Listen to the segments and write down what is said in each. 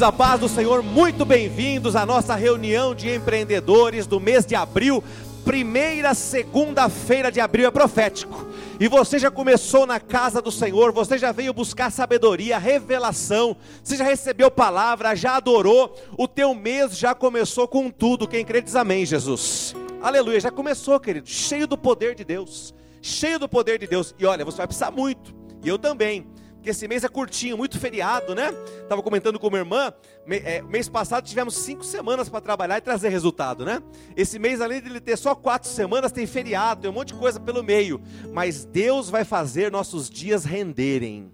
A paz do Senhor, muito bem-vindos à nossa reunião de empreendedores do mês de abril. Primeira segunda-feira de abril é profético. E você já começou na casa do Senhor, você já veio buscar sabedoria, revelação, você já recebeu palavra, já adorou. O teu mês já começou com tudo. Quem crê diz amém, Jesus. Aleluia, já começou, querido, cheio do poder de Deus. Cheio do poder de Deus. E olha, você vai precisar muito. E eu também porque esse mês é curtinho, muito feriado, né? Estava comentando com minha irmã, é, mês passado tivemos cinco semanas para trabalhar e trazer resultado, né? Esse mês, além de ele ter só quatro semanas, tem feriado, tem um monte de coisa pelo meio. Mas Deus vai fazer nossos dias renderem.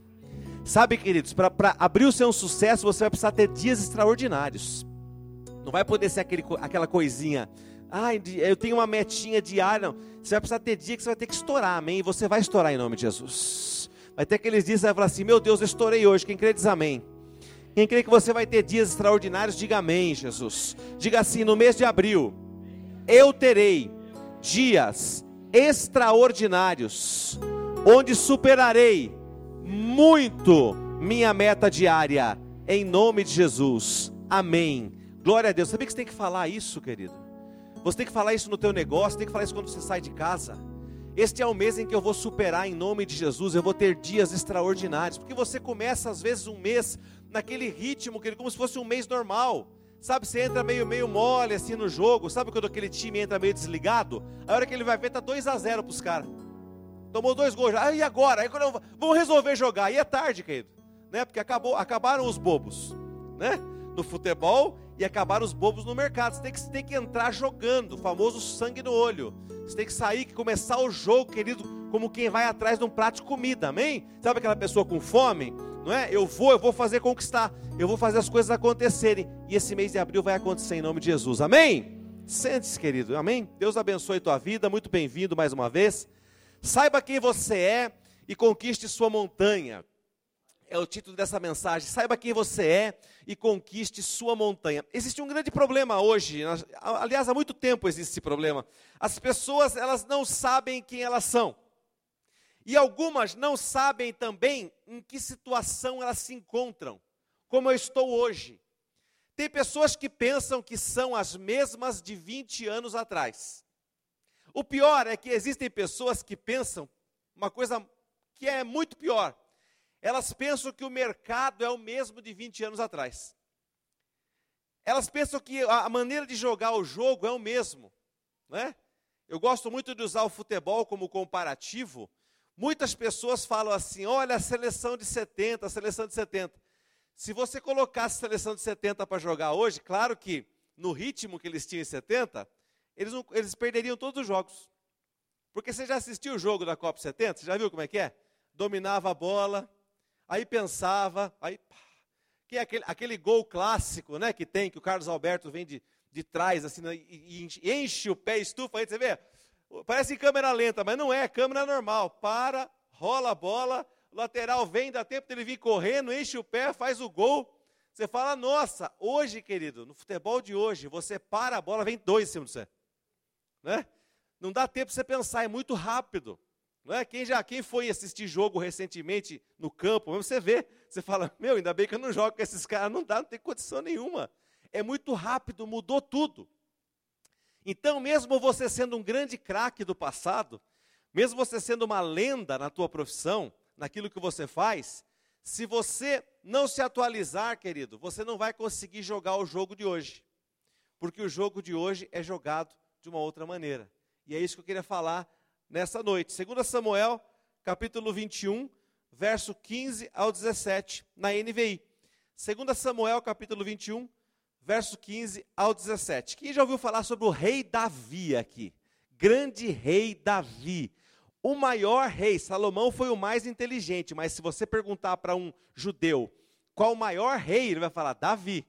Sabe, queridos, para abrir o seu sucesso, você vai precisar ter dias extraordinários. Não vai poder ser aquele, aquela coisinha. Ah, eu tenho uma metinha diária. Não. Você vai precisar ter dia que você vai ter que estourar, amém? E você vai estourar em nome de Jesus. Dias que você vai falar assim: Meu Deus, eu estourei hoje. Quem crê diz amém. Quem crê que você vai ter dias extraordinários, diga amém, Jesus. Diga assim: no mês de abril, eu terei dias extraordinários, onde superarei muito minha meta diária, em nome de Jesus. Amém. Glória a Deus. Sabia que você tem que falar isso, querido? Você tem que falar isso no teu negócio, tem que falar isso quando você sai de casa. Este é o mês em que eu vou superar em nome de Jesus, eu vou ter dias extraordinários, porque você começa às vezes um mês naquele ritmo, como se fosse um mês normal. Sabe, você entra meio meio mole assim no jogo, sabe quando aquele time entra meio desligado? A hora que ele vai ver tá 2 a 0 para os caras. Tomou dois gols. Ah, e agora? Aí quando eu, vamos resolver jogar. Aí é tarde, querido, né? Porque acabou, acabaram os bobos, né? No futebol e acabaram os bobos no mercado. Você tem que, você tem que entrar jogando, o famoso sangue no olho. Você tem que sair, que começar o jogo, querido, como quem vai atrás de um prato de comida, amém? Sabe aquela pessoa com fome? Não é? Eu vou, eu vou fazer conquistar, eu vou fazer as coisas acontecerem. E esse mês de abril vai acontecer em nome de Jesus, amém? Sente-se, querido, amém? Deus abençoe tua vida, muito bem-vindo mais uma vez. Saiba quem você é e conquiste sua montanha é o título dessa mensagem. Saiba quem você é e conquiste sua montanha. Existe um grande problema hoje, aliás, há muito tempo existe esse problema. As pessoas, elas não sabem quem elas são. E algumas não sabem também em que situação elas se encontram, como eu estou hoje. Tem pessoas que pensam que são as mesmas de 20 anos atrás. O pior é que existem pessoas que pensam uma coisa que é muito pior elas pensam que o mercado é o mesmo de 20 anos atrás. Elas pensam que a maneira de jogar o jogo é o mesmo, né? Eu gosto muito de usar o futebol como comparativo. Muitas pessoas falam assim: olha a seleção de 70, a seleção de 70. Se você colocasse a seleção de 70 para jogar hoje, claro que no ritmo que eles tinham em 70, eles, não, eles perderiam todos os jogos. Porque você já assistiu o jogo da Copa 70? Você já viu como é que é? Dominava a bola, aí pensava, aí que é aquele, aquele gol clássico, né, que tem, que o Carlos Alberto vem de, de trás, assim, né, e, e enche o pé, estufa, aí você vê, parece câmera lenta, mas não é, câmera normal, para, rola a bola, lateral vem, dá tempo dele vir correndo, enche o pé, faz o gol, você fala, nossa, hoje, querido, no futebol de hoje, você para a bola, vem dois em cima você, né? Não dá tempo de você pensar, é muito rápido. Não é? Quem já quem foi assistir jogo recentemente no campo, você vê, você fala, meu, ainda bem que eu não jogo com esses caras, não dá, não tem condição nenhuma. É muito rápido, mudou tudo. Então, mesmo você sendo um grande craque do passado, mesmo você sendo uma lenda na tua profissão, naquilo que você faz, se você não se atualizar, querido, você não vai conseguir jogar o jogo de hoje. Porque o jogo de hoje é jogado de uma outra maneira. E é isso que eu queria falar nessa noite. 2 Samuel, capítulo 21, verso 15 ao 17, na NVI. 2 Samuel, capítulo 21, verso 15 ao 17. Quem já ouviu falar sobre o rei Davi aqui? Grande rei Davi. O maior rei, Salomão foi o mais inteligente, mas se você perguntar para um judeu qual o maior rei, ele vai falar Davi.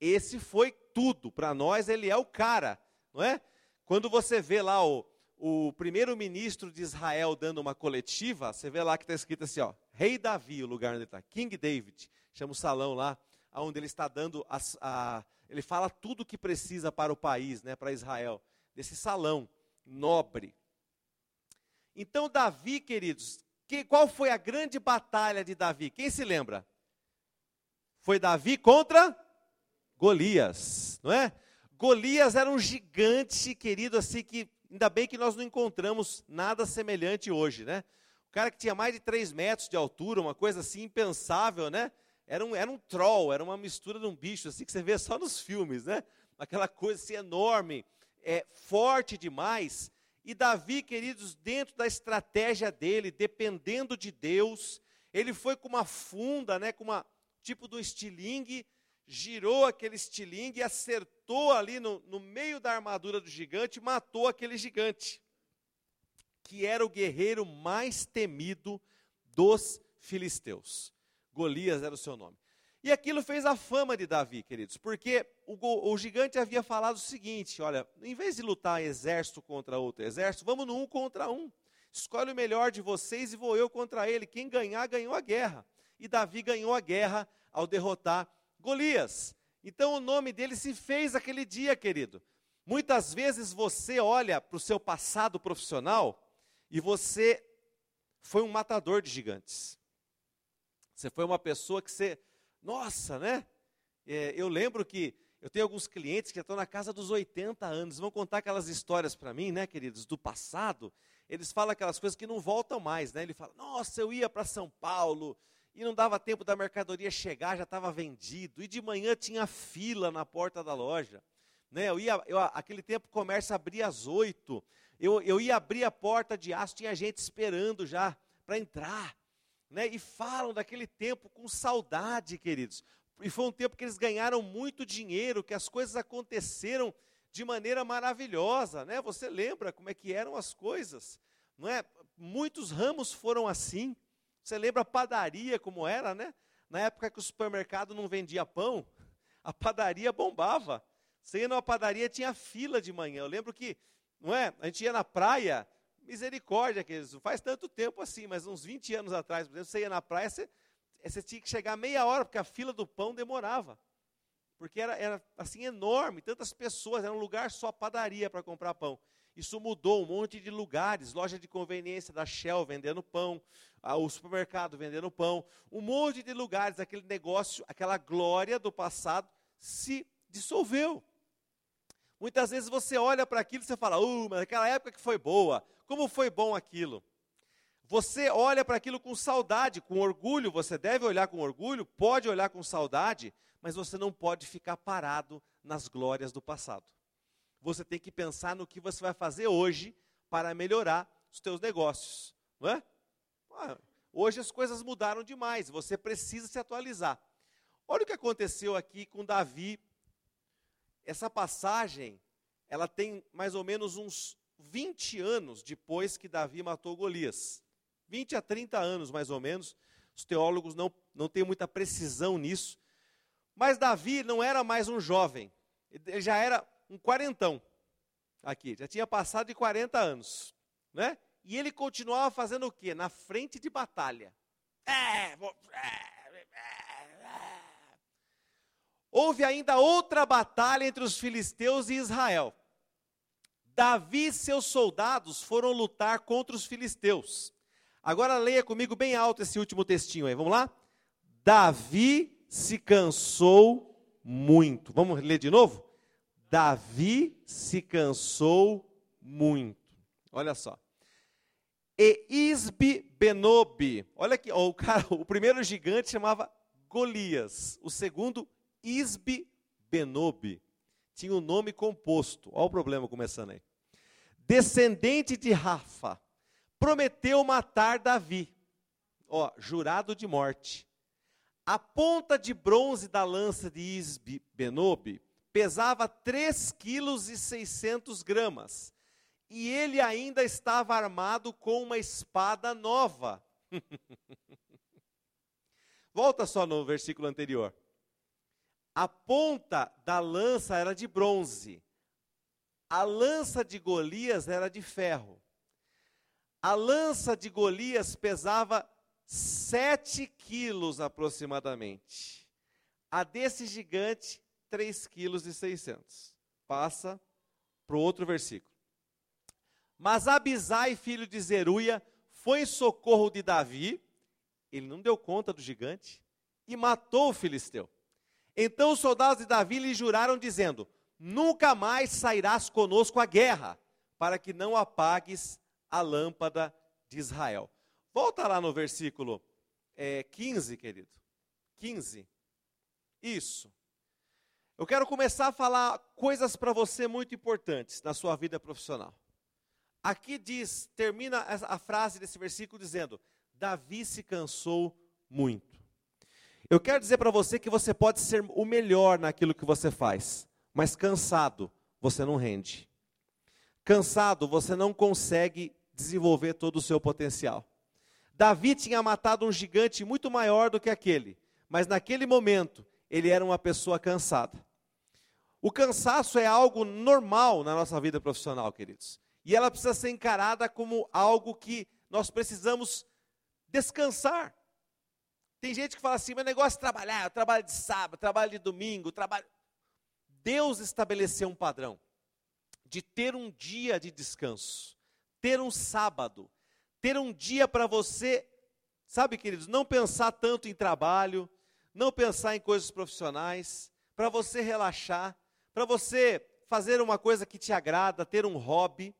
Esse foi tudo, para nós ele é o cara, não é? Quando você vê lá o, o primeiro-ministro de Israel dando uma coletiva, você vê lá que está escrito assim, ó, Rei Davi, o lugar onde está, King David, chama o salão lá, onde ele está dando, a, a, ele fala tudo o que precisa para o país, né, para Israel, desse salão nobre. Então Davi, queridos, que, qual foi a grande batalha de Davi? Quem se lembra? Foi Davi contra Golias, não é? Golias era um gigante, querido, assim que ainda bem que nós não encontramos nada semelhante hoje, né? O cara que tinha mais de 3 metros de altura, uma coisa assim impensável, né? Era um, era um troll, era uma mistura de um bicho, assim que você vê só nos filmes, né? Aquela coisa assim enorme, é, forte demais. E Davi, queridos, dentro da estratégia dele, dependendo de Deus, ele foi com uma funda, né, com uma tipo do estilingue, girou aquele estilingue e acertou ali no, no meio da armadura do gigante, matou aquele gigante, que era o guerreiro mais temido dos filisteus. Golias era o seu nome. E aquilo fez a fama de Davi, queridos, porque o, o, gigante havia falado o seguinte: olha, em vez de lutar exército contra outro exército, vamos no um contra um. Escolhe o melhor de vocês e vou eu contra ele. Quem ganhar, ganhou a guerra. E Davi ganhou a guerra ao derrotar Golias. Então o nome dele se fez aquele dia, querido. Muitas vezes você olha para o seu passado profissional e você foi um matador de gigantes. Você foi uma pessoa que você nossa, né? É, eu lembro que eu tenho alguns clientes que estão na casa dos 80 anos, vão contar aquelas histórias para mim, né, queridos, do passado. Eles falam aquelas coisas que não voltam mais, né? Ele fala: "Nossa, eu ia para São Paulo e não dava tempo da mercadoria chegar, já estava vendido, e de manhã tinha fila na porta da loja. Né? Eu ia, eu, aquele tempo o comércio abria às oito, eu, eu ia abrir a porta de aço, tinha gente esperando já para entrar né, e falam daquele tempo com saudade, queridos. E foi um tempo que eles ganharam muito dinheiro, que as coisas aconteceram de maneira maravilhosa, né? Você lembra como é que eram as coisas, não é? Muitos ramos foram assim. Você lembra a padaria como era, né? Na época que o supermercado não vendia pão, a padaria bombava. Você ia numa padaria, tinha fila de manhã. Eu lembro que, não é? A gente ia na praia, Misericórdia, que faz tanto tempo assim, mas uns 20 anos atrás, por exemplo, você ia na praia, você, você tinha que chegar meia hora, porque a fila do pão demorava. Porque era, era assim enorme, tantas pessoas, era um lugar só padaria para comprar pão. Isso mudou um monte de lugares, loja de conveniência da Shell vendendo pão, o supermercado vendendo pão, um monte de lugares, aquele negócio, aquela glória do passado se dissolveu. Muitas vezes você olha para aquilo e você fala, uh, mas aquela época que foi boa, como foi bom aquilo. Você olha para aquilo com saudade, com orgulho, você deve olhar com orgulho, pode olhar com saudade, mas você não pode ficar parado nas glórias do passado. Você tem que pensar no que você vai fazer hoje para melhorar os teus negócios, não é? Hoje as coisas mudaram demais, você precisa se atualizar. Olha o que aconteceu aqui com Davi. Essa passagem, ela tem mais ou menos uns 20 anos depois que Davi matou Golias. 20 a 30 anos, mais ou menos. Os teólogos não, não têm muita precisão nisso. Mas Davi não era mais um jovem. Ele já era um quarentão. Aqui, já tinha passado de 40 anos. Né? E ele continuava fazendo o quê? Na frente de batalha. É, vou, é, é, é. Houve ainda outra batalha entre os filisteus e Israel. Davi e seus soldados foram lutar contra os filisteus. Agora leia comigo bem alto esse último textinho aí, vamos lá? Davi se cansou muito. Vamos ler de novo? Davi se cansou muito. Olha só. E Isbi Benobi. Olha aqui, ó, o, cara, o primeiro gigante chamava Golias. O segundo, Isbi Benobi tinha um nome composto. Olha o problema começando aí. Descendente de Rafa, prometeu matar Davi. Ó, jurado de morte. A ponta de bronze da lança de Isbi Benob pesava 3 quilos e 600 gramas. E ele ainda estava armado com uma espada nova. Volta só no versículo anterior. A ponta da lança era de bronze. A lança de Golias era de ferro. A lança de Golias pesava 7 quilos aproximadamente. A desse gigante, 3 quilos e 600. Passa para o outro versículo. Mas Abisai, filho de Zeruia, foi em socorro de Davi, ele não deu conta do gigante, e matou o filisteu. Então os soldados de Davi lhe juraram, dizendo: Nunca mais sairás conosco à guerra, para que não apagues a lâmpada de Israel. Volta lá no versículo é, 15, querido. 15. Isso. Eu quero começar a falar coisas para você muito importantes na sua vida profissional. Aqui diz, termina a frase desse versículo dizendo: Davi se cansou muito. Eu quero dizer para você que você pode ser o melhor naquilo que você faz, mas cansado, você não rende. Cansado, você não consegue desenvolver todo o seu potencial. Davi tinha matado um gigante muito maior do que aquele, mas naquele momento ele era uma pessoa cansada. O cansaço é algo normal na nossa vida profissional, queridos. E ela precisa ser encarada como algo que nós precisamos descansar. Tem gente que fala assim, meu negócio é trabalhar, eu trabalho de sábado, trabalho de domingo, trabalho. Deus estabeleceu um padrão de ter um dia de descanso, ter um sábado, ter um dia para você, sabe, queridos, não pensar tanto em trabalho, não pensar em coisas profissionais, para você relaxar, para você fazer uma coisa que te agrada, ter um hobby,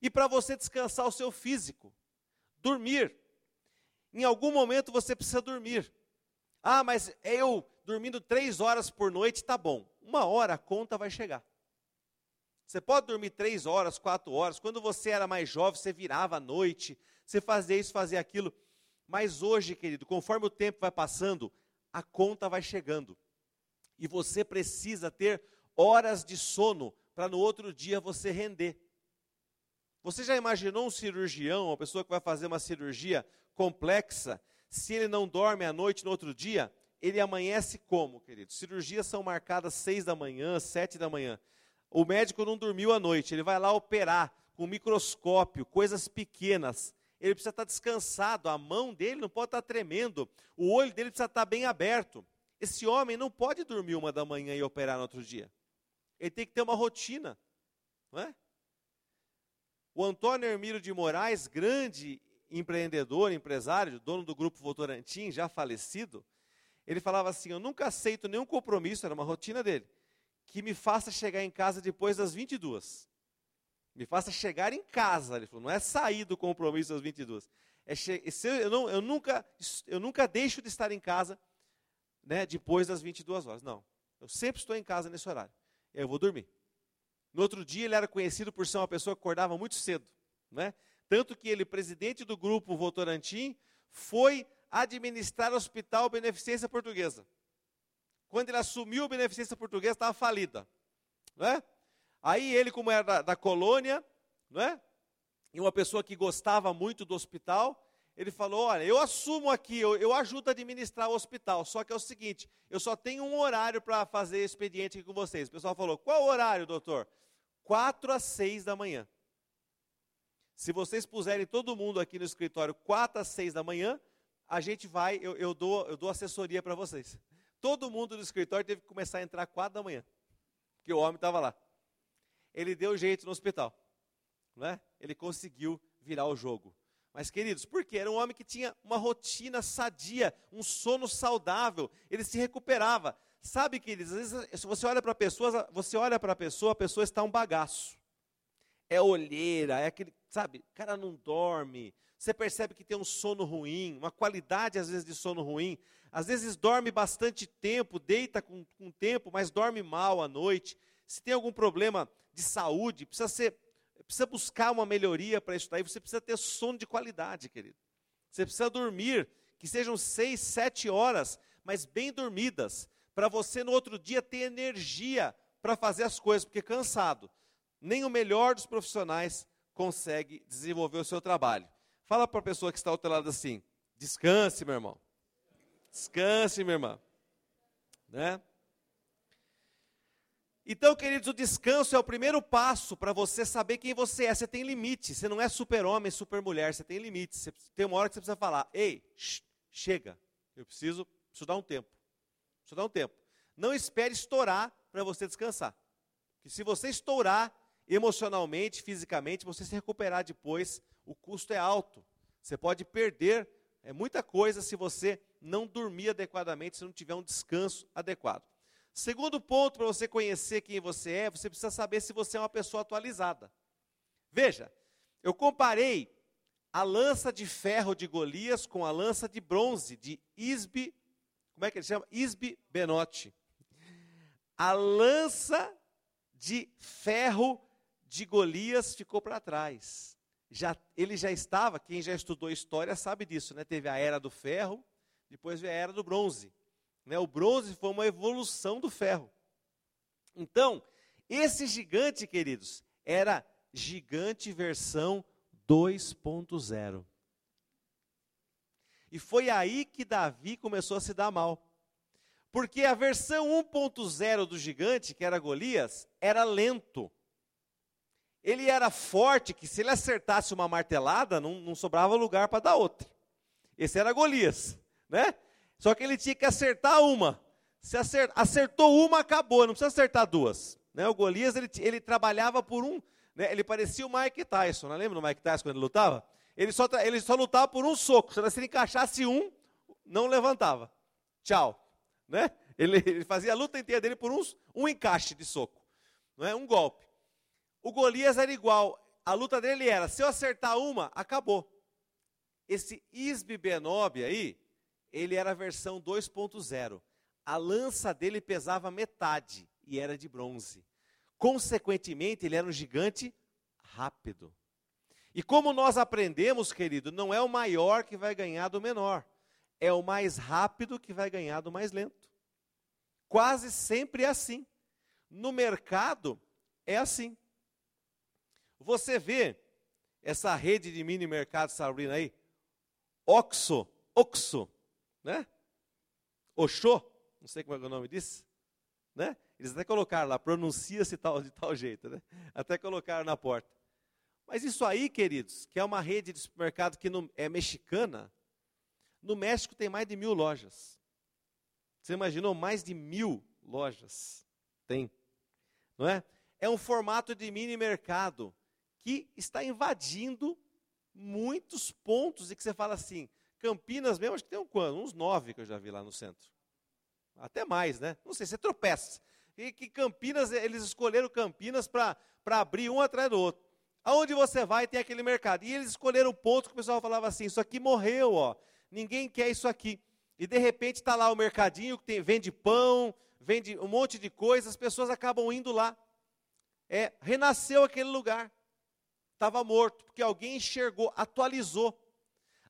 e para você descansar o seu físico, dormir. Em algum momento você precisa dormir. Ah, mas eu dormindo três horas por noite, tá bom. Uma hora a conta vai chegar. Você pode dormir três horas, quatro horas. Quando você era mais jovem, você virava à noite, você fazia isso, fazia aquilo. Mas hoje, querido, conforme o tempo vai passando, a conta vai chegando. E você precisa ter horas de sono para no outro dia você render. Você já imaginou um cirurgião, uma pessoa que vai fazer uma cirurgia complexa, se ele não dorme à noite no outro dia, ele amanhece como, querido? Cirurgias são marcadas seis da manhã, sete da manhã. O médico não dormiu à noite, ele vai lá operar com microscópio, coisas pequenas. Ele precisa estar descansado, a mão dele não pode estar tremendo, o olho dele precisa estar bem aberto. Esse homem não pode dormir uma da manhã e operar no outro dia. Ele tem que ter uma rotina, não é? O Antônio Hermílio de Moraes, grande empreendedor, empresário, dono do grupo Votorantim, já falecido, ele falava assim: Eu nunca aceito nenhum compromisso, era uma rotina dele, que me faça chegar em casa depois das 22. Me faça chegar em casa, ele falou, não é sair do compromisso às 22. É eu, não, eu, nunca, eu nunca deixo de estar em casa né, depois das 22 horas. Não. Eu sempre estou em casa nesse horário. Eu vou dormir. No outro dia, ele era conhecido por ser uma pessoa que acordava muito cedo. Né? Tanto que ele, presidente do grupo Votorantim, foi administrar o Hospital Beneficência Portuguesa. Quando ele assumiu a Beneficência Portuguesa, estava falida. Não é? Aí ele, como era da, da colônia, não é? E uma pessoa que gostava muito do hospital, ele falou: Olha, eu assumo aqui, eu, eu ajudo a administrar o hospital, só que é o seguinte: eu só tenho um horário para fazer expediente aqui com vocês. O pessoal falou: Qual horário, doutor? Quatro às seis da manhã. Se vocês puserem todo mundo aqui no escritório quatro às seis da manhã, a gente vai, eu, eu dou, eu dou assessoria para vocês. Todo mundo no escritório teve que começar a entrar quatro da manhã, porque o homem estava lá ele deu jeito no hospital. Né? Ele conseguiu virar o jogo. Mas, queridos, por quê? Era um homem que tinha uma rotina sadia, um sono saudável, ele se recuperava. Sabe, queridos, às vezes, se você olha para a pessoa, você olha para a pessoa, a pessoa está um bagaço. É olheira, é aquele, sabe, o cara não dorme. Você percebe que tem um sono ruim, uma qualidade, às vezes, de sono ruim. Às vezes dorme bastante tempo, deita com, com tempo, mas dorme mal à noite. Se tem algum problema de saúde, precisa, ser, precisa buscar uma melhoria para isso daí, você precisa ter sono de qualidade, querido. Você precisa dormir, que sejam seis, sete horas, mas bem dormidas, para você no outro dia ter energia para fazer as coisas, porque cansado, nem o melhor dos profissionais consegue desenvolver o seu trabalho. Fala para a pessoa que está ao teu lado assim: descanse, meu irmão. Descanse, minha irmã. Né? Então, queridos, o descanso é o primeiro passo para você saber quem você é. Você tem limite. Você não é super-homem, super-mulher. Você tem limites. Você tem uma hora que você precisa falar: ei, chega. Eu preciso, preciso dar um tempo. Preciso dar um tempo. Não espere estourar para você descansar. Porque se você estourar emocionalmente, fisicamente, você se recuperar depois, o custo é alto. Você pode perder é muita coisa se você não dormir adequadamente, se não tiver um descanso adequado. Segundo ponto para você conhecer quem você é, você precisa saber se você é uma pessoa atualizada. Veja, eu comparei a lança de ferro de Golias com a lança de bronze de Isbe, como é que ele chama? Isbe Benote. A lança de ferro de Golias ficou para trás. Já, ele já estava, quem já estudou história sabe disso, né? Teve a era do ferro, depois veio a era do bronze. Né? O bronze foi uma evolução do ferro. Então, esse gigante, queridos, era gigante versão 2.0. E foi aí que Davi começou a se dar mal. Porque a versão 1.0 do gigante, que era Golias, era lento. Ele era forte, que se ele acertasse uma martelada, não, não sobrava lugar para dar outra. Esse era Golias, né? Só que ele tinha que acertar uma. Se acertou uma, acabou, não precisa acertar duas. Né? O Golias, ele, ele trabalhava por um, né? ele parecia o Mike Tyson, não lembra do Mike Tyson quando ele lutava? Ele só, ele só lutava por um soco, se ele encaixasse um, não levantava. Tchau. Né? Ele, ele fazia a luta inteira dele por um, um encaixe de soco, não é? um golpe. O Golias era igual, a luta dele era, se eu acertar uma, acabou. Esse Isbi Benob aí, ele era a versão 2.0. A lança dele pesava metade e era de bronze. Consequentemente, ele era um gigante rápido. E como nós aprendemos, querido, não é o maior que vai ganhar do menor, é o mais rápido que vai ganhar do mais lento. Quase sempre é assim. No mercado, é assim. Você vê essa rede de mini mercados abrindo aí? Oxo, Oxo, né? Oxô, não sei como é, o nome disso, né? Eles até colocaram lá, pronuncia-se tal, de tal jeito, né? Até colocaram na porta. Mas isso aí, queridos, que é uma rede de supermercado que não, é mexicana, no México tem mais de mil lojas. Você imaginou mais de mil lojas? Tem, não é? É um formato de mini mercado que está invadindo muitos pontos e que você fala assim, Campinas mesmo, acho que tem um quanto? Uns nove que eu já vi lá no centro. Até mais, né? Não sei, você tropeça. E que Campinas, eles escolheram Campinas para abrir um atrás do outro. Aonde você vai tem aquele mercado. E eles escolheram o ponto que o pessoal falava assim: isso aqui morreu, ó. Ninguém quer isso aqui. E de repente está lá o mercadinho que tem, vende pão, vende um monte de coisas, as pessoas acabam indo lá. É, renasceu aquele lugar. Estava morto, porque alguém enxergou, atualizou.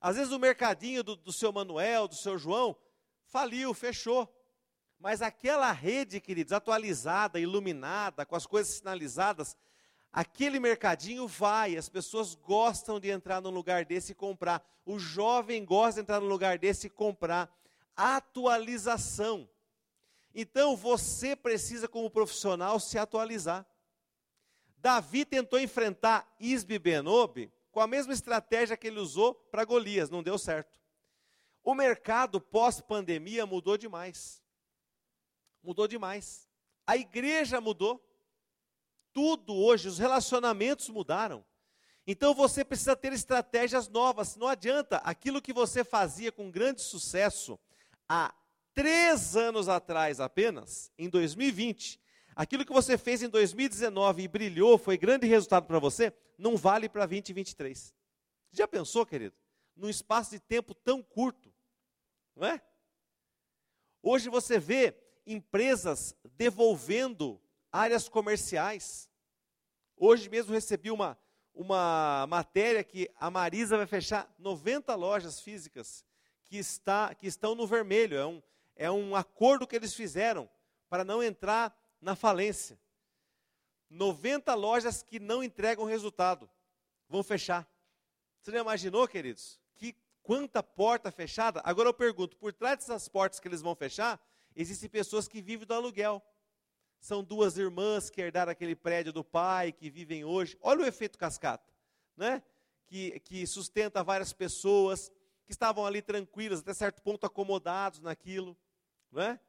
Às vezes o mercadinho do, do seu Manuel, do seu João, faliu, fechou. Mas aquela rede, queridos, atualizada, iluminada, com as coisas sinalizadas, aquele mercadinho vai, as pessoas gostam de entrar num lugar desse e comprar. O jovem gosta de entrar num lugar desse e comprar. Atualização. Então você precisa, como profissional, se atualizar. Davi tentou enfrentar Isbi Benob com a mesma estratégia que ele usou para Golias, não deu certo. O mercado pós-pandemia mudou demais. Mudou demais. A igreja mudou. Tudo hoje, os relacionamentos mudaram. Então você precisa ter estratégias novas. Não adianta aquilo que você fazia com grande sucesso há três anos atrás apenas, em 2020, aquilo que você fez em 2019 e brilhou, foi grande resultado para você, não vale para 2023. Já pensou, querido? Num espaço de tempo tão curto, não é? Hoje você vê empresas devolvendo áreas comerciais. Hoje mesmo recebi uma, uma matéria que a Marisa vai fechar 90 lojas físicas que, está, que estão no vermelho. É um, é um acordo que eles fizeram para não entrar na falência. 90 lojas que não entregam resultado vão fechar. Você já imaginou, queridos? Que quanta porta fechada? Agora eu pergunto, por trás dessas portas que eles vão fechar, existem pessoas que vivem do aluguel. São duas irmãs que herdaram aquele prédio do pai, que vivem hoje. Olha o efeito cascata, né? Que, que sustenta várias pessoas que estavam ali tranquilas, até certo ponto acomodados naquilo, não é?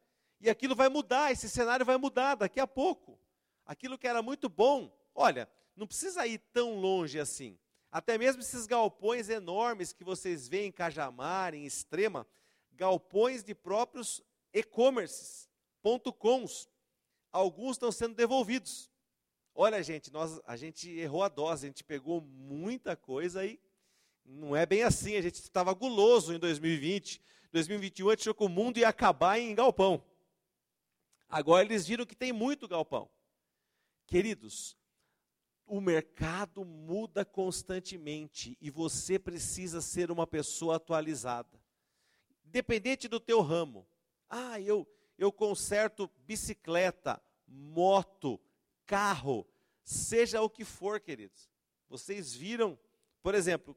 E aquilo vai mudar, esse cenário vai mudar daqui a pouco. Aquilo que era muito bom, olha, não precisa ir tão longe assim. Até mesmo esses galpões enormes que vocês veem em Cajamar, em Extrema, galpões de próprios e-commerces, ponto coms, alguns estão sendo devolvidos. Olha, gente, nós, a gente errou a dose, a gente pegou muita coisa aí. Não é bem assim, a gente estava guloso em 2020. 2021 a gente achou que o mundo ia acabar em galpão. Agora eles viram que tem muito galpão. Queridos, o mercado muda constantemente e você precisa ser uma pessoa atualizada. Independente do teu ramo. Ah, eu eu conserto bicicleta, moto, carro, seja o que for, queridos. Vocês viram, por exemplo,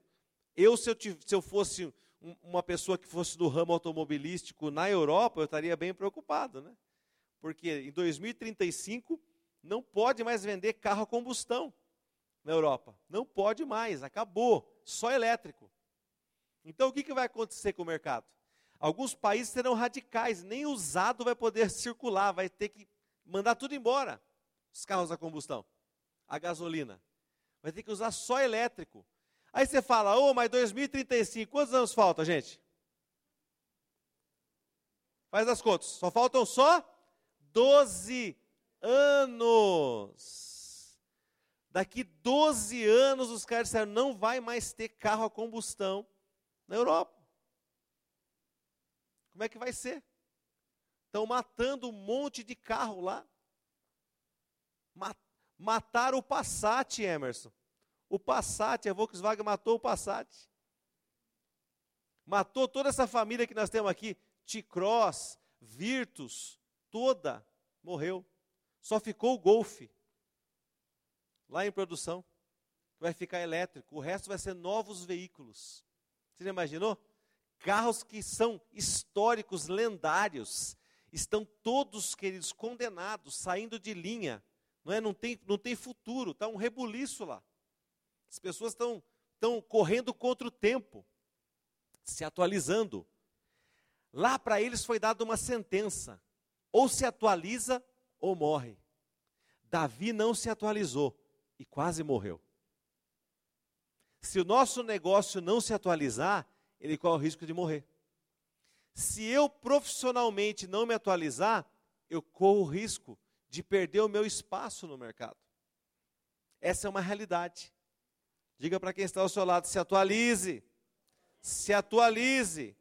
eu se eu, se eu fosse uma pessoa que fosse do ramo automobilístico na Europa, eu estaria bem preocupado, né? Porque em 2035 não pode mais vender carro a combustão na Europa. Não pode mais, acabou. Só elétrico. Então o que, que vai acontecer com o mercado? Alguns países serão radicais, nem usado vai poder circular, vai ter que mandar tudo embora. Os carros a combustão, a gasolina. Vai ter que usar só elétrico. Aí você fala, ô, oh, mas 2035, quantos anos falta, gente? Faz as contas, só faltam só 12 anos. Daqui 12 anos os caras disseram, não vai mais ter carro a combustão na Europa. Como é que vai ser? Estão matando um monte de carro lá. Mataram o Passat, Emerson. O Passat, a Volkswagen matou o Passat. Matou toda essa família que nós temos aqui. T-Cross, Virtus, toda morreu. Só ficou o Golf lá em produção. Vai ficar elétrico. O resto vai ser novos veículos. Você já imaginou? Carros que são históricos, lendários, estão todos, queridos, condenados, saindo de linha. Não, é? não, tem, não tem futuro, está um rebuliço lá. As pessoas estão, estão correndo contra o tempo, se atualizando. Lá para eles foi dada uma sentença: ou se atualiza ou morre. Davi não se atualizou e quase morreu. Se o nosso negócio não se atualizar, ele corre o risco de morrer. Se eu profissionalmente não me atualizar, eu corro o risco de perder o meu espaço no mercado. Essa é uma realidade. Diga para quem está ao seu lado: se atualize. Se atualize.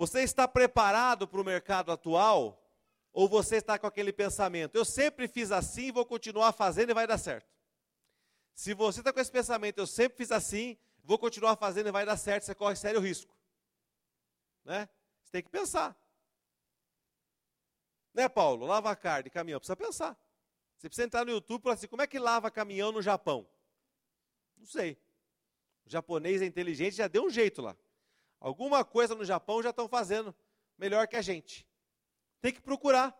Você está preparado para o mercado atual? Ou você está com aquele pensamento, eu sempre fiz assim, vou continuar fazendo e vai dar certo? Se você está com esse pensamento, eu sempre fiz assim, vou continuar fazendo e vai dar certo, você corre sério risco. Né? Você tem que pensar. Né, Paulo? Lava carne, caminhão, precisa pensar. Você precisa entrar no YouTube e falar assim: como é que lava caminhão no Japão? Não sei. O japonês é inteligente, já deu um jeito lá. Alguma coisa no Japão já estão fazendo melhor que a gente. Tem que procurar.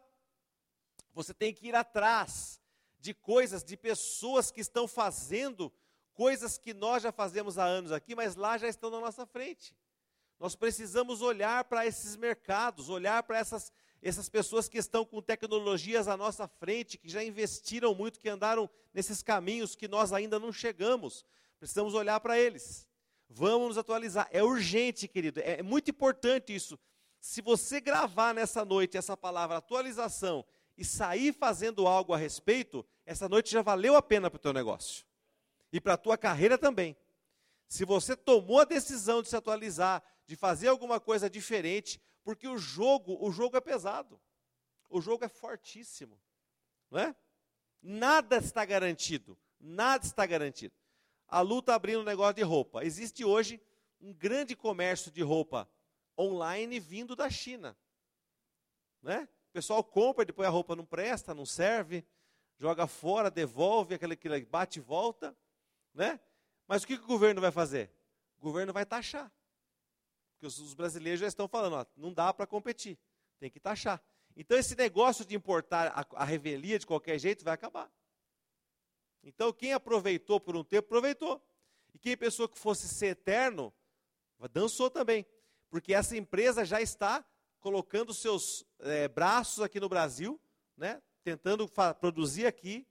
Você tem que ir atrás de coisas, de pessoas que estão fazendo coisas que nós já fazemos há anos aqui, mas lá já estão na nossa frente. Nós precisamos olhar para esses mercados, olhar para essas, essas pessoas que estão com tecnologias à nossa frente, que já investiram muito, que andaram nesses caminhos que nós ainda não chegamos. Precisamos olhar para eles. Vamos nos atualizar. É urgente, querido. É, é muito importante isso. Se você gravar nessa noite essa palavra atualização e sair fazendo algo a respeito, essa noite já valeu a pena para o teu negócio. E para a tua carreira também. Se você tomou a decisão de se atualizar, de fazer alguma coisa diferente, porque o jogo, o jogo é pesado. O jogo é fortíssimo, não é? Nada está garantido, nada está garantido. A luta está abrindo um negócio de roupa. Existe hoje um grande comércio de roupa online vindo da China. Né? O pessoal compra, depois a roupa não presta, não serve, joga fora, devolve, aquele que bate e volta. Né? Mas o que, que o governo vai fazer? O governo vai taxar. Porque os, os brasileiros já estão falando, ó, não dá para competir, tem que taxar. Então esse negócio de importar a, a revelia de qualquer jeito vai acabar. Então quem aproveitou por um tempo, aproveitou. E quem pensou que fosse ser eterno, dançou também porque essa empresa já está colocando seus é, braços aqui no Brasil, né, tentando produzir aqui,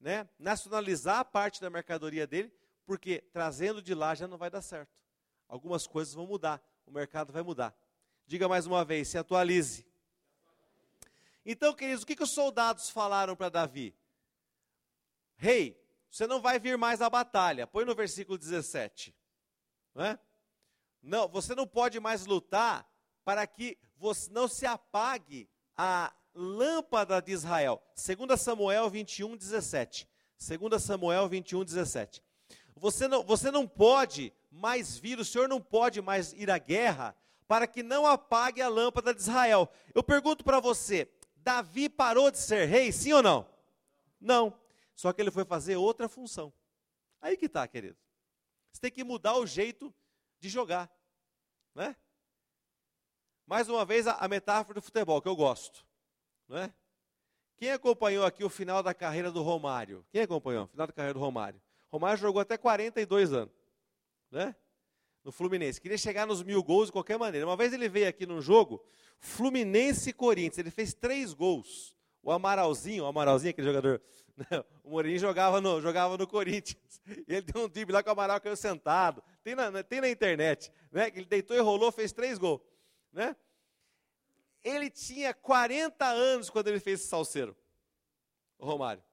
né, nacionalizar a parte da mercadoria dele, porque trazendo de lá já não vai dar certo. Algumas coisas vão mudar, o mercado vai mudar. Diga mais uma vez, se atualize. Então, queridos, o que, que os soldados falaram para Davi? Rei, você não vai vir mais à batalha. Põe no versículo 17. Não, é? não, você não pode mais lutar para que você não se apague a lâmpada de Israel. 2 Samuel 21, 17. 2 Samuel 21, 17. Você não, você não pode mais vir, o Senhor não pode mais ir à guerra para que não apague a lâmpada de Israel. Eu pergunto para você, Davi parou de ser rei, sim ou não? Não. Só que ele foi fazer outra função. Aí que está, querido. Você tem que mudar o jeito de jogar. Né? Mais uma vez, a, a metáfora do futebol, que eu gosto. Não é? Quem acompanhou aqui o final da carreira do Romário? Quem acompanhou o final da carreira do Romário? Romário jogou até 42 anos, né? No Fluminense. Queria chegar nos mil gols de qualquer maneira. Uma vez ele veio aqui num jogo, Fluminense e Corinthians. Ele fez três gols. O Amaralzinho, o Amaralzinho, aquele jogador. Né? O Mourinho jogava no, jogava no Corinthians. Ele deu um drible lá que o Amaral caiu sentado. Tem na, tem na internet. Né? Ele deitou e rolou, fez três gols. Né? Ele tinha 40 anos quando ele fez esse salseiro, o Romário.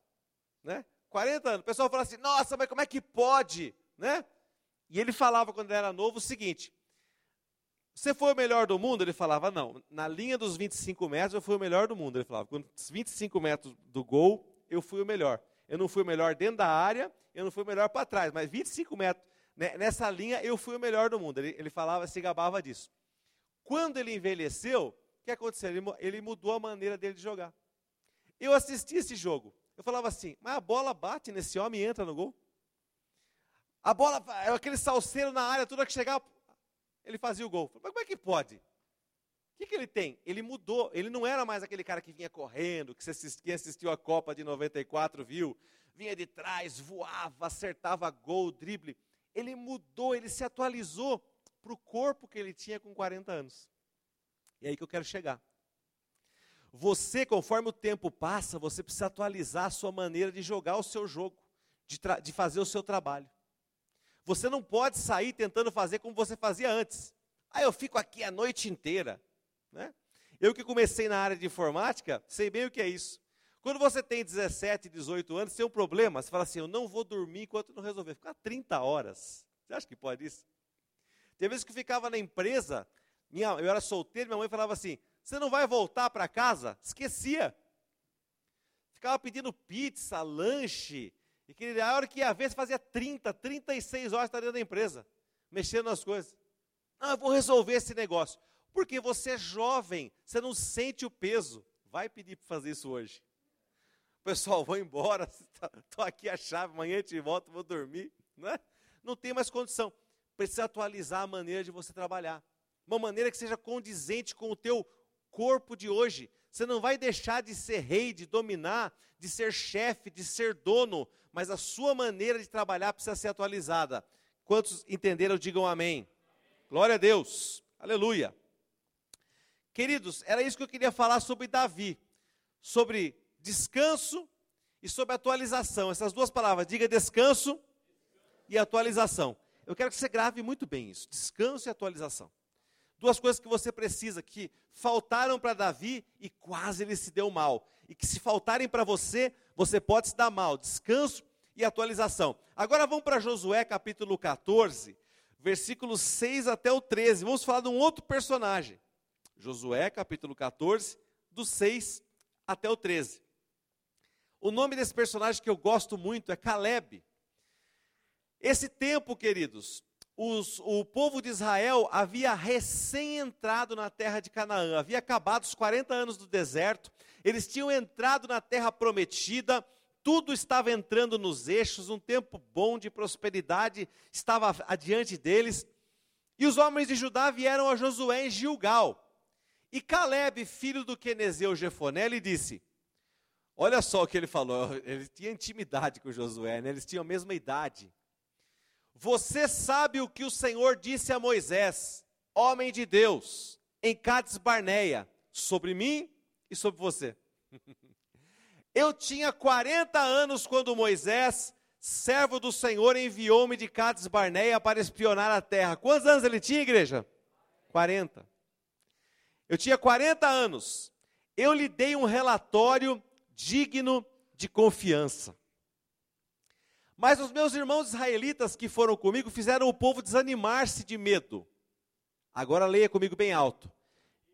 Né? 40 anos. O pessoal fala assim: nossa, mas como é que pode? Né? E ele falava quando ele era novo o seguinte: você foi o melhor do mundo? Ele falava, não. Na linha dos 25 metros eu fui o melhor do mundo. Ele falava, com 25 metros do gol, eu fui o melhor. Eu não fui o melhor dentro da área, eu não fui o melhor para trás, mas 25 metros, né, nessa linha eu fui o melhor do mundo. Ele, ele falava, se gabava disso. Quando ele envelheceu, o que aconteceu? Ele, ele mudou a maneira dele de jogar. Eu assisti esse jogo. Eu falava assim, mas a bola bate nesse homem e entra no gol. A bola, aquele salseiro na área, tudo que chegava, ele fazia o gol. Mas como é que pode? O que, que ele tem? Ele mudou. Ele não era mais aquele cara que vinha correndo, que quem assistiu a Copa de 94 viu. Vinha de trás, voava, acertava gol, drible. Ele mudou, ele se atualizou para o corpo que ele tinha com 40 anos. E é aí que eu quero chegar. Você, conforme o tempo passa, você precisa atualizar a sua maneira de jogar o seu jogo, de, de fazer o seu trabalho. Você não pode sair tentando fazer como você fazia antes. Ah, eu fico aqui a noite inteira. Né? Eu que comecei na área de informática, sei bem o que é isso. Quando você tem 17, 18 anos, tem um problema, você fala assim, eu não vou dormir enquanto não resolver. Ficar 30 horas. Você acha que pode isso? Tem vezes que eu ficava na empresa, minha, eu era solteiro, minha mãe falava assim: Você não vai voltar para casa? Esquecia. Ficava pedindo pizza, lanche. E que a hora que ia ver, você fazia 30, 36 horas dentro da empresa, mexendo nas coisas. Ah, eu vou resolver esse negócio. Porque você é jovem, você não sente o peso. Vai pedir para fazer isso hoje. Pessoal, vou embora, estou aqui a chave, amanhã eu te volto, vou dormir. Não, é? não tem mais condição. Precisa atualizar a maneira de você trabalhar uma maneira que seja condizente com o teu corpo de hoje. Você não vai deixar de ser rei, de dominar, de ser chefe, de ser dono, mas a sua maneira de trabalhar precisa ser atualizada. Quantos entenderam, digam amém. Glória a Deus. Aleluia. Queridos, era isso que eu queria falar sobre Davi, sobre descanso e sobre atualização. Essas duas palavras, diga descanso e atualização. Eu quero que você grave muito bem isso: descanso e atualização. Duas coisas que você precisa, que faltaram para Davi e quase ele se deu mal. E que se faltarem para você, você pode se dar mal. Descanso e atualização. Agora vamos para Josué capítulo 14, versículos 6 até o 13. Vamos falar de um outro personagem. Josué capítulo 14, do 6 até o 13. O nome desse personagem que eu gosto muito é Caleb. Esse tempo, queridos, os, o povo de Israel havia recém entrado na terra de Canaã, havia acabado os 40 anos do deserto, eles tinham entrado na terra prometida, tudo estava entrando nos eixos, um tempo bom de prosperidade estava adiante deles. E os homens de Judá vieram a Josué em Gilgal. E Caleb, filho do Quenezeu Jefoné, lhe disse: Olha só o que ele falou, ele tinha intimidade com Josué, né? eles tinham a mesma idade. Você sabe o que o Senhor disse a Moisés, homem de Deus, em Cades Barneia, sobre mim e sobre você. Eu tinha 40 anos quando Moisés, servo do Senhor, enviou-me de Cades Barneia para espionar a terra. Quantos anos ele tinha, igreja? 40. Eu tinha 40 anos. eu lhe dei um relatório digno de confiança. Mas os meus irmãos israelitas que foram comigo fizeram o povo desanimar-se de medo. Agora leia comigo bem alto.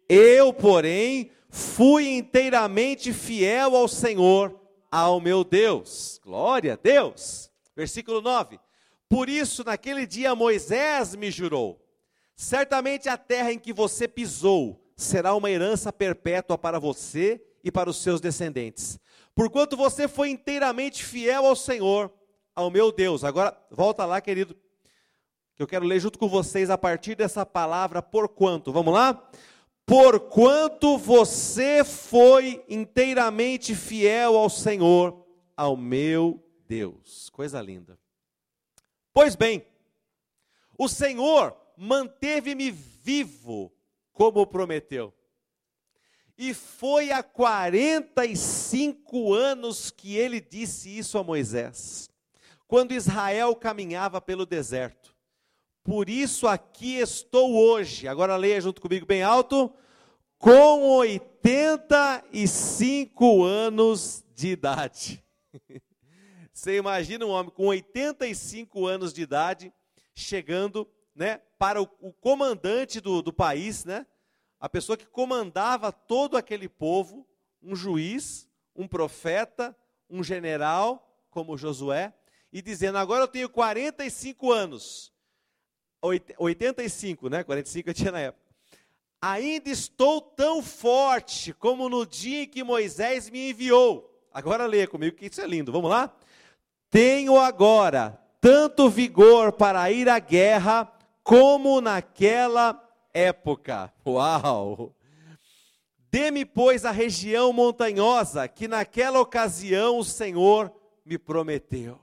Eu, porém, fui inteiramente fiel ao Senhor, ao meu Deus. Glória a Deus. Versículo 9. Por isso, naquele dia, Moisés me jurou: certamente a terra em que você pisou será uma herança perpétua para você e para os seus descendentes. Porquanto você foi inteiramente fiel ao Senhor, ao meu Deus. Agora, volta lá, querido, que eu quero ler junto com vocês a partir dessa palavra, por quanto. Vamos lá? Porquanto você foi inteiramente fiel ao Senhor, ao meu Deus. Coisa linda. Pois bem, o Senhor manteve-me vivo, como prometeu. E foi há 45 anos que ele disse isso a Moisés, quando Israel caminhava pelo deserto. Por isso aqui estou hoje. Agora leia junto comigo bem alto. Com 85 anos de idade. Você imagina um homem com 85 anos de idade chegando, né, para o, o comandante do, do país, né? a pessoa que comandava todo aquele povo, um juiz, um profeta, um general, como Josué, e dizendo: Agora eu tenho 45 anos, 85, né? 45 eu tinha na época. Ainda estou tão forte como no dia em que Moisés me enviou. Agora leia comigo que isso é lindo. Vamos lá? Tenho agora tanto vigor para ir à guerra como naquela época. Uau! Dê-me, pois, a região montanhosa que naquela ocasião o Senhor me prometeu.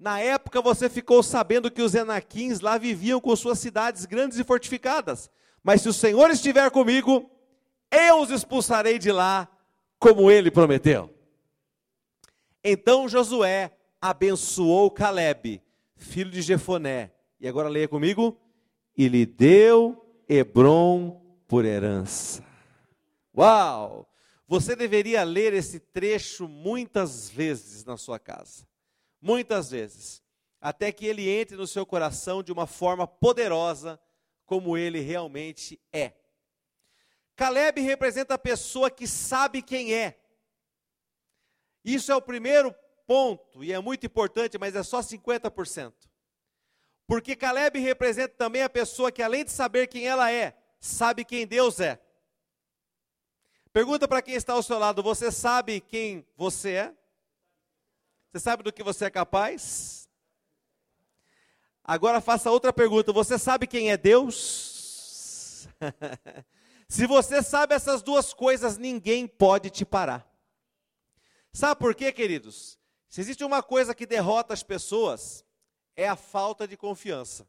Na época você ficou sabendo que os Enaquins lá viviam com suas cidades grandes e fortificadas. Mas se o Senhor estiver comigo, eu os expulsarei de lá, como ele prometeu. Então Josué abençoou Caleb, filho de Jefoné. E agora leia comigo. E lhe deu Hebron por herança. Uau! Você deveria ler esse trecho muitas vezes na sua casa. Muitas vezes. Até que ele entre no seu coração de uma forma poderosa, como ele realmente é. Caleb representa a pessoa que sabe quem é. Isso é o primeiro ponto, e é muito importante, mas é só 50%. Porque Caleb representa também a pessoa que, além de saber quem ela é, sabe quem Deus é. Pergunta para quem está ao seu lado: você sabe quem você é? Você sabe do que você é capaz? Agora faça outra pergunta: você sabe quem é Deus? Se você sabe essas duas coisas, ninguém pode te parar. Sabe por quê, queridos? Se existe uma coisa que derrota as pessoas, é a falta de confiança.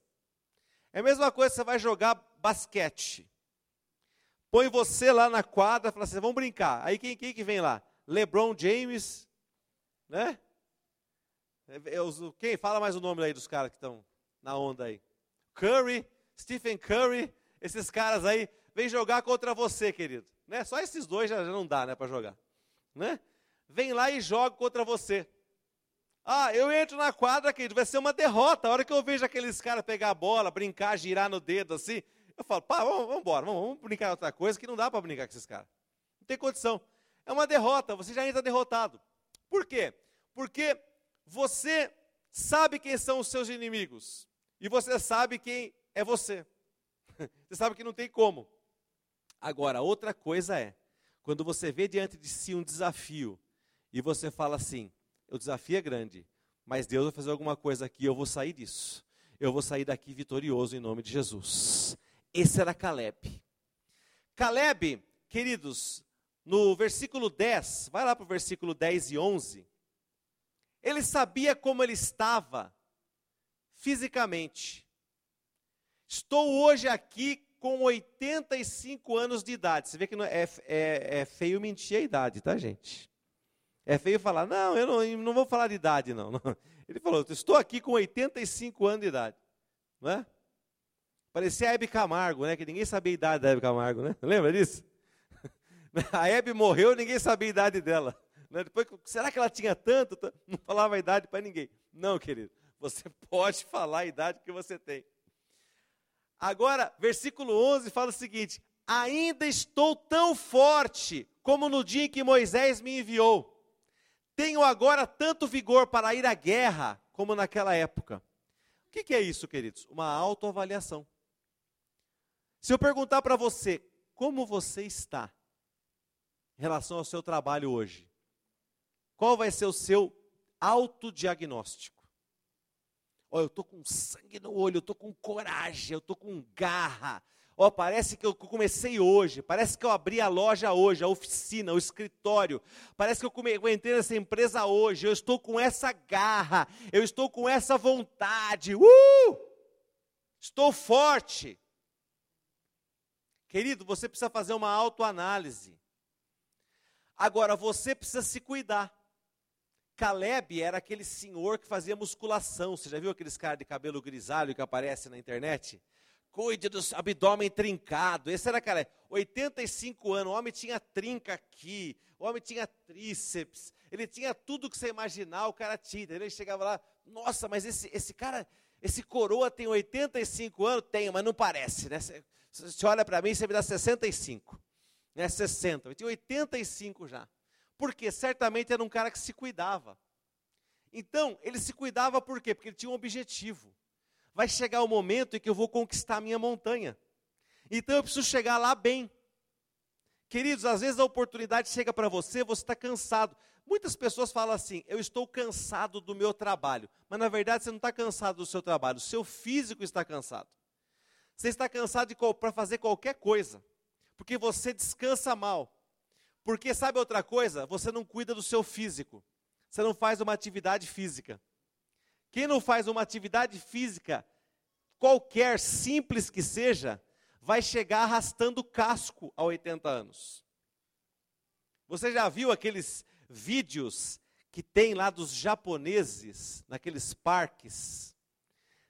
É a mesma coisa que você vai jogar basquete. Põe você lá na quadra fala assim, vamos brincar. Aí quem, quem que vem lá? LeBron James, né? É, é, quem? Fala mais o nome aí dos caras que estão na onda aí. Curry, Stephen Curry, esses caras aí, vem jogar contra você, querido. Né? Só esses dois já, já não dá, né, para jogar. Né? Vem lá e joga contra você. Ah, eu entro na quadra, querido, vai ser uma derrota. A hora que eu vejo aqueles caras pegar a bola, brincar, girar no dedo assim, eu falo, pá, vamos, vamos embora, vamos, vamos brincar em outra coisa que não dá para brincar com esses caras. Não tem condição. É uma derrota, você já entra derrotado. Por quê? Porque você sabe quem são os seus inimigos. E você sabe quem é você. Você sabe que não tem como. Agora, outra coisa é, quando você vê diante de si um desafio e você fala assim: o desafio é grande, mas Deus vai fazer alguma coisa aqui, eu vou sair disso. Eu vou sair daqui vitorioso em nome de Jesus. Esse era Caleb. Caleb, queridos, no versículo 10, vai lá para o versículo 10 e 11. Ele sabia como ele estava fisicamente. Estou hoje aqui com 85 anos de idade. Você vê que é, é, é feio mentir a idade, tá, gente? É feio falar, não, eu não, não vou falar de idade, não. Ele falou, estou aqui com 85 anos de idade. Não é? Parecia a Hebe Camargo, né? Que ninguém sabia a idade da Hebe Camargo, né? Lembra disso? A Hebe morreu, ninguém sabia a idade dela. Né? Depois, será que ela tinha tanto? Não falava a idade para ninguém. Não, querido. Você pode falar a idade que você tem. Agora, versículo 11 fala o seguinte: Ainda estou tão forte como no dia em que Moisés me enviou. Tenho agora tanto vigor para ir à guerra como naquela época. O que, que é isso, queridos? Uma autoavaliação. Se eu perguntar para você, como você está em relação ao seu trabalho hoje? Qual vai ser o seu autodiagnóstico? Olha, eu estou com sangue no olho, eu estou com coragem, eu estou com garra. Oh, parece que eu comecei hoje, parece que eu abri a loja hoje, a oficina, o escritório. Parece que eu, come, eu entrei nessa empresa hoje, eu estou com essa garra, eu estou com essa vontade. Uh! Estou forte. Querido, você precisa fazer uma autoanálise. Agora, você precisa se cuidar. Caleb era aquele senhor que fazia musculação. Você já viu aqueles caras de cabelo grisalho que aparece na internet? Cuide do abdômen trincado. Esse era Caleb. 85 anos, o homem tinha trinca aqui, o homem tinha tríceps, ele tinha tudo que você imaginar, o cara tinha. Ele chegava lá, nossa, mas esse, esse cara, esse coroa tem 85 anos? Tem, mas não parece, né? Você, olha para mim, você me dá 65, né? 60. Eu tinha 85 já porque certamente era um cara que se cuidava. Então, ele se cuidava por quê? Porque ele tinha um objetivo. Vai chegar o momento em que eu vou conquistar a minha montanha. Então eu preciso chegar lá bem. Queridos, às vezes a oportunidade chega para você, você está cansado. Muitas pessoas falam assim: eu estou cansado do meu trabalho. Mas na verdade você não está cansado do seu trabalho, o seu físico está cansado. Você está cansado para fazer qualquer coisa, porque você descansa mal. Porque sabe outra coisa? Você não cuida do seu físico. Você não faz uma atividade física. Quem não faz uma atividade física, qualquer simples que seja, vai chegar arrastando casco a 80 anos. Você já viu aqueles vídeos que tem lá dos japoneses, naqueles parques?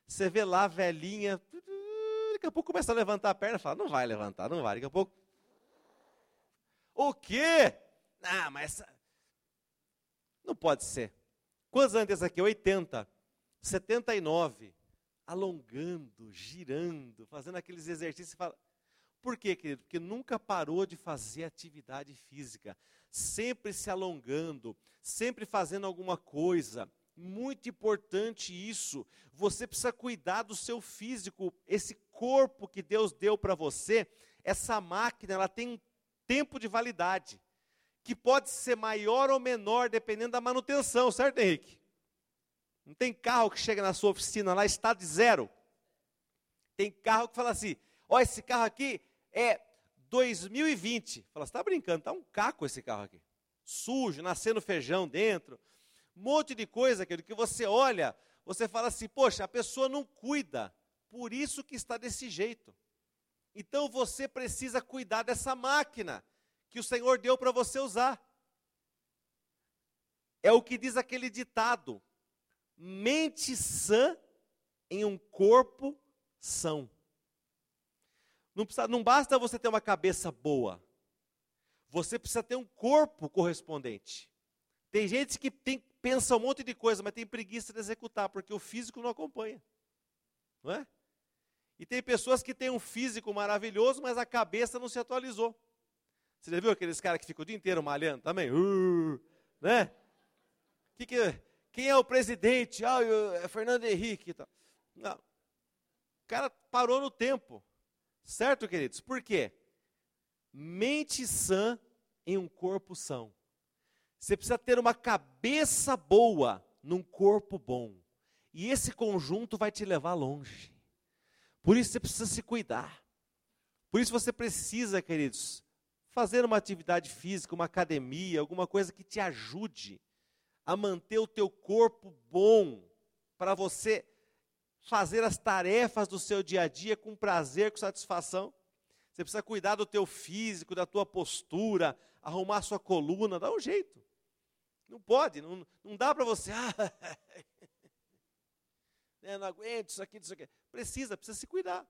Você vê lá a velhinha, daqui a pouco começa a levantar a perna fala, não vai levantar, não vai. Daqui a pouco, o quê? Ah, mas não pode ser. Quantos anos esse aqui? 80. 79. Alongando, girando, fazendo aqueles exercícios. Fala... Por quê, querido? Porque nunca parou de fazer atividade física. Sempre se alongando, sempre fazendo alguma coisa. Muito importante isso. Você precisa cuidar do seu físico. Esse corpo que Deus deu para você, essa máquina, ela tem um tempo de validade, que pode ser maior ou menor dependendo da manutenção, certo, Henrique? Não tem carro que chega na sua oficina lá, está de zero. Tem carro que fala assim: ó, esse carro aqui é 2020. Fala, você está brincando, está um caco esse carro aqui. Sujo, nascendo feijão dentro. Um monte de coisa, querido, que você olha, você fala assim, poxa, a pessoa não cuida, por isso que está desse jeito. Então você precisa cuidar dessa máquina que o Senhor deu para você usar. É o que diz aquele ditado: mente sã em um corpo são. Não, precisa, não basta você ter uma cabeça boa, você precisa ter um corpo correspondente. Tem gente que tem, pensa um monte de coisa, mas tem preguiça de executar, porque o físico não acompanha. Não é? E tem pessoas que têm um físico maravilhoso, mas a cabeça não se atualizou. Você já viu aqueles caras que ficam o dia inteiro malhando também? Uh, né? Que que, quem é o presidente? Ah, é Fernando Henrique. Tá. Não. O cara parou no tempo. Certo, queridos? Por quê? Mente sã em um corpo são. Você precisa ter uma cabeça boa num corpo bom. E esse conjunto vai te levar longe. Por isso você precisa se cuidar. Por isso você precisa, queridos, fazer uma atividade física, uma academia, alguma coisa que te ajude a manter o teu corpo bom, para você fazer as tarefas do seu dia a dia com prazer, com satisfação. Você precisa cuidar do teu físico, da tua postura, arrumar a sua coluna, dá um jeito. Não pode, não, não dá para você, ah, né, não aguento isso aqui, isso aqui. Precisa, precisa se cuidar.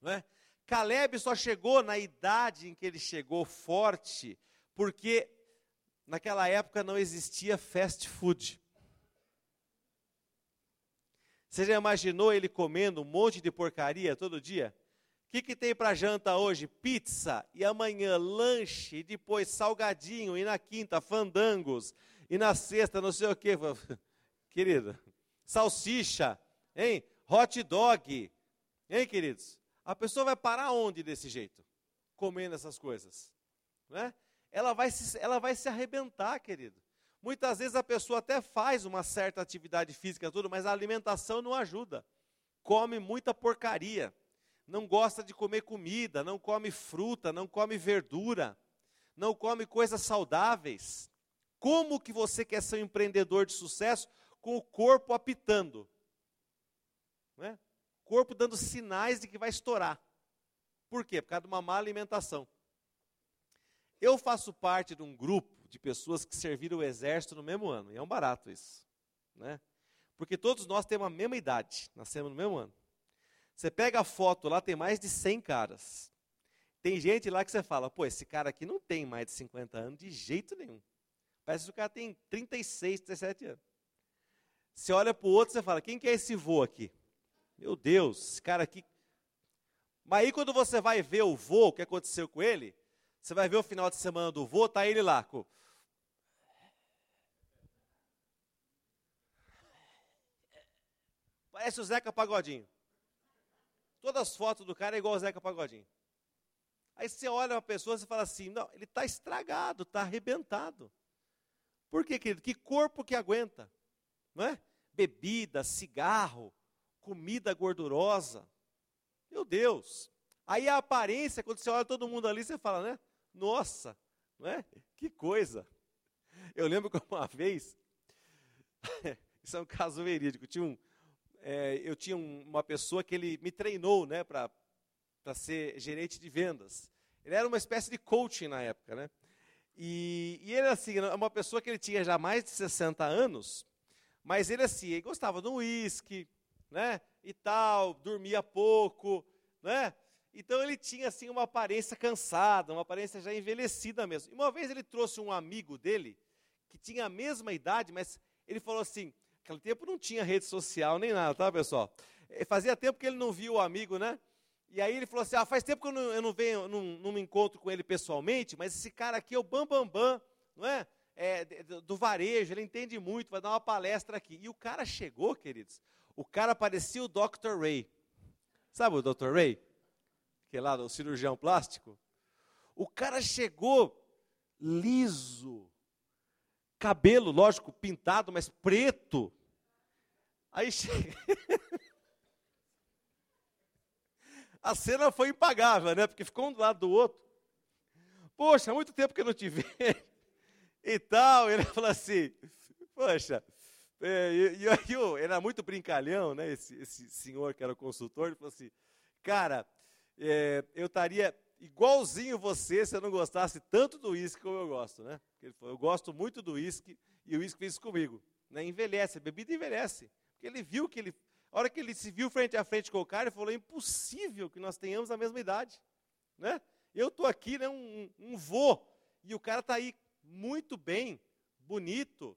Não é? Caleb só chegou na idade em que ele chegou forte, porque naquela época não existia fast food. Você já imaginou ele comendo um monte de porcaria todo dia? O que, que tem para janta hoje? Pizza, e amanhã lanche, e depois salgadinho, e na quinta fandangos, e na sexta não sei o que. Querido, salsicha, hein? Hot dog, hein, queridos? A pessoa vai parar onde desse jeito? Comendo essas coisas, né? Ela vai se, ela vai se arrebentar, querido. Muitas vezes a pessoa até faz uma certa atividade física, tudo, mas a alimentação não ajuda. Come muita porcaria. Não gosta de comer comida, não come fruta, não come verdura, não come coisas saudáveis. Como que você quer ser um empreendedor de sucesso com o corpo apitando? Né? Corpo dando sinais de que vai estourar. Por quê? Por causa de uma má alimentação. Eu faço parte de um grupo de pessoas que serviram o exército no mesmo ano. E é um barato isso. Né? Porque todos nós temos a mesma idade, nascemos no mesmo ano. Você pega a foto lá, tem mais de 100 caras. Tem gente lá que você fala, pô, esse cara aqui não tem mais de 50 anos de jeito nenhum. Parece que o cara tem 36, 37 anos. Você olha para o outro e fala, quem que é esse vô aqui? Meu Deus, esse cara aqui. Mas aí quando você vai ver o vô, o que aconteceu com ele, você vai ver o final de semana do vô, tá ele lá com Parece o Zeca Pagodinho. Todas as fotos do cara é igual o Zeca Pagodinho. Aí você olha uma pessoa e fala assim: não, ele está estragado, está arrebentado. Por quê, querido? Que corpo que aguenta? Não é? Bebida, cigarro, comida gordurosa. Meu Deus. Aí a aparência, quando você olha todo mundo ali, você fala, né? Nossa, não é? Que coisa. Eu lembro que uma vez, isso é um caso verídico, tinha um, é, eu tinha um, uma pessoa que ele me treinou né, para ser gerente de vendas. Ele era uma espécie de coaching na época, né? E, e ele, assim, uma pessoa que ele tinha já mais de 60 anos, mas ele, assim, ele gostava de um uísque, né? E tal, dormia pouco, né? Então ele tinha, assim, uma aparência cansada, uma aparência já envelhecida mesmo. E uma vez ele trouxe um amigo dele, que tinha a mesma idade, mas ele falou assim, Naquele tempo não tinha rede social nem nada, tá, pessoal? Eh, fazia tempo que ele não via o amigo, né? E aí ele falou assim: ah, faz tempo que eu não, eu não venho, não, não, me encontro com ele pessoalmente, mas esse cara aqui é o Bambambam, Bam Bam, não é? É? Do varejo, ele entende muito, vai dar uma palestra aqui. E o cara chegou, queridos, o cara parecia o Dr. Ray. Sabe o Dr. Ray? Que é lá, o cirurgião plástico. O cara chegou liso, cabelo, lógico, pintado, mas preto, Aí chega. A cena foi impagável, né? Porque ficou um do lado do outro. Poxa, há muito tempo que eu não te vejo. E tal. Ele falou assim: Poxa. É, e, e aí eu, era muito brincalhão, né? Esse, esse, senhor que era o consultor. Ele falou assim: Cara, é, eu estaria igualzinho você se eu não gostasse tanto do uísque como eu gosto, né? Ele falou: Eu gosto muito do uísque e o uísque fez comigo. Né? Envelhece, a bebida envelhece. Porque ele viu que ele, a hora que ele se viu frente a frente com o cara, ele falou: é impossível que nós tenhamos a mesma idade. Né? Eu estou aqui, né, um, um vô, e o cara está aí muito bem, bonito.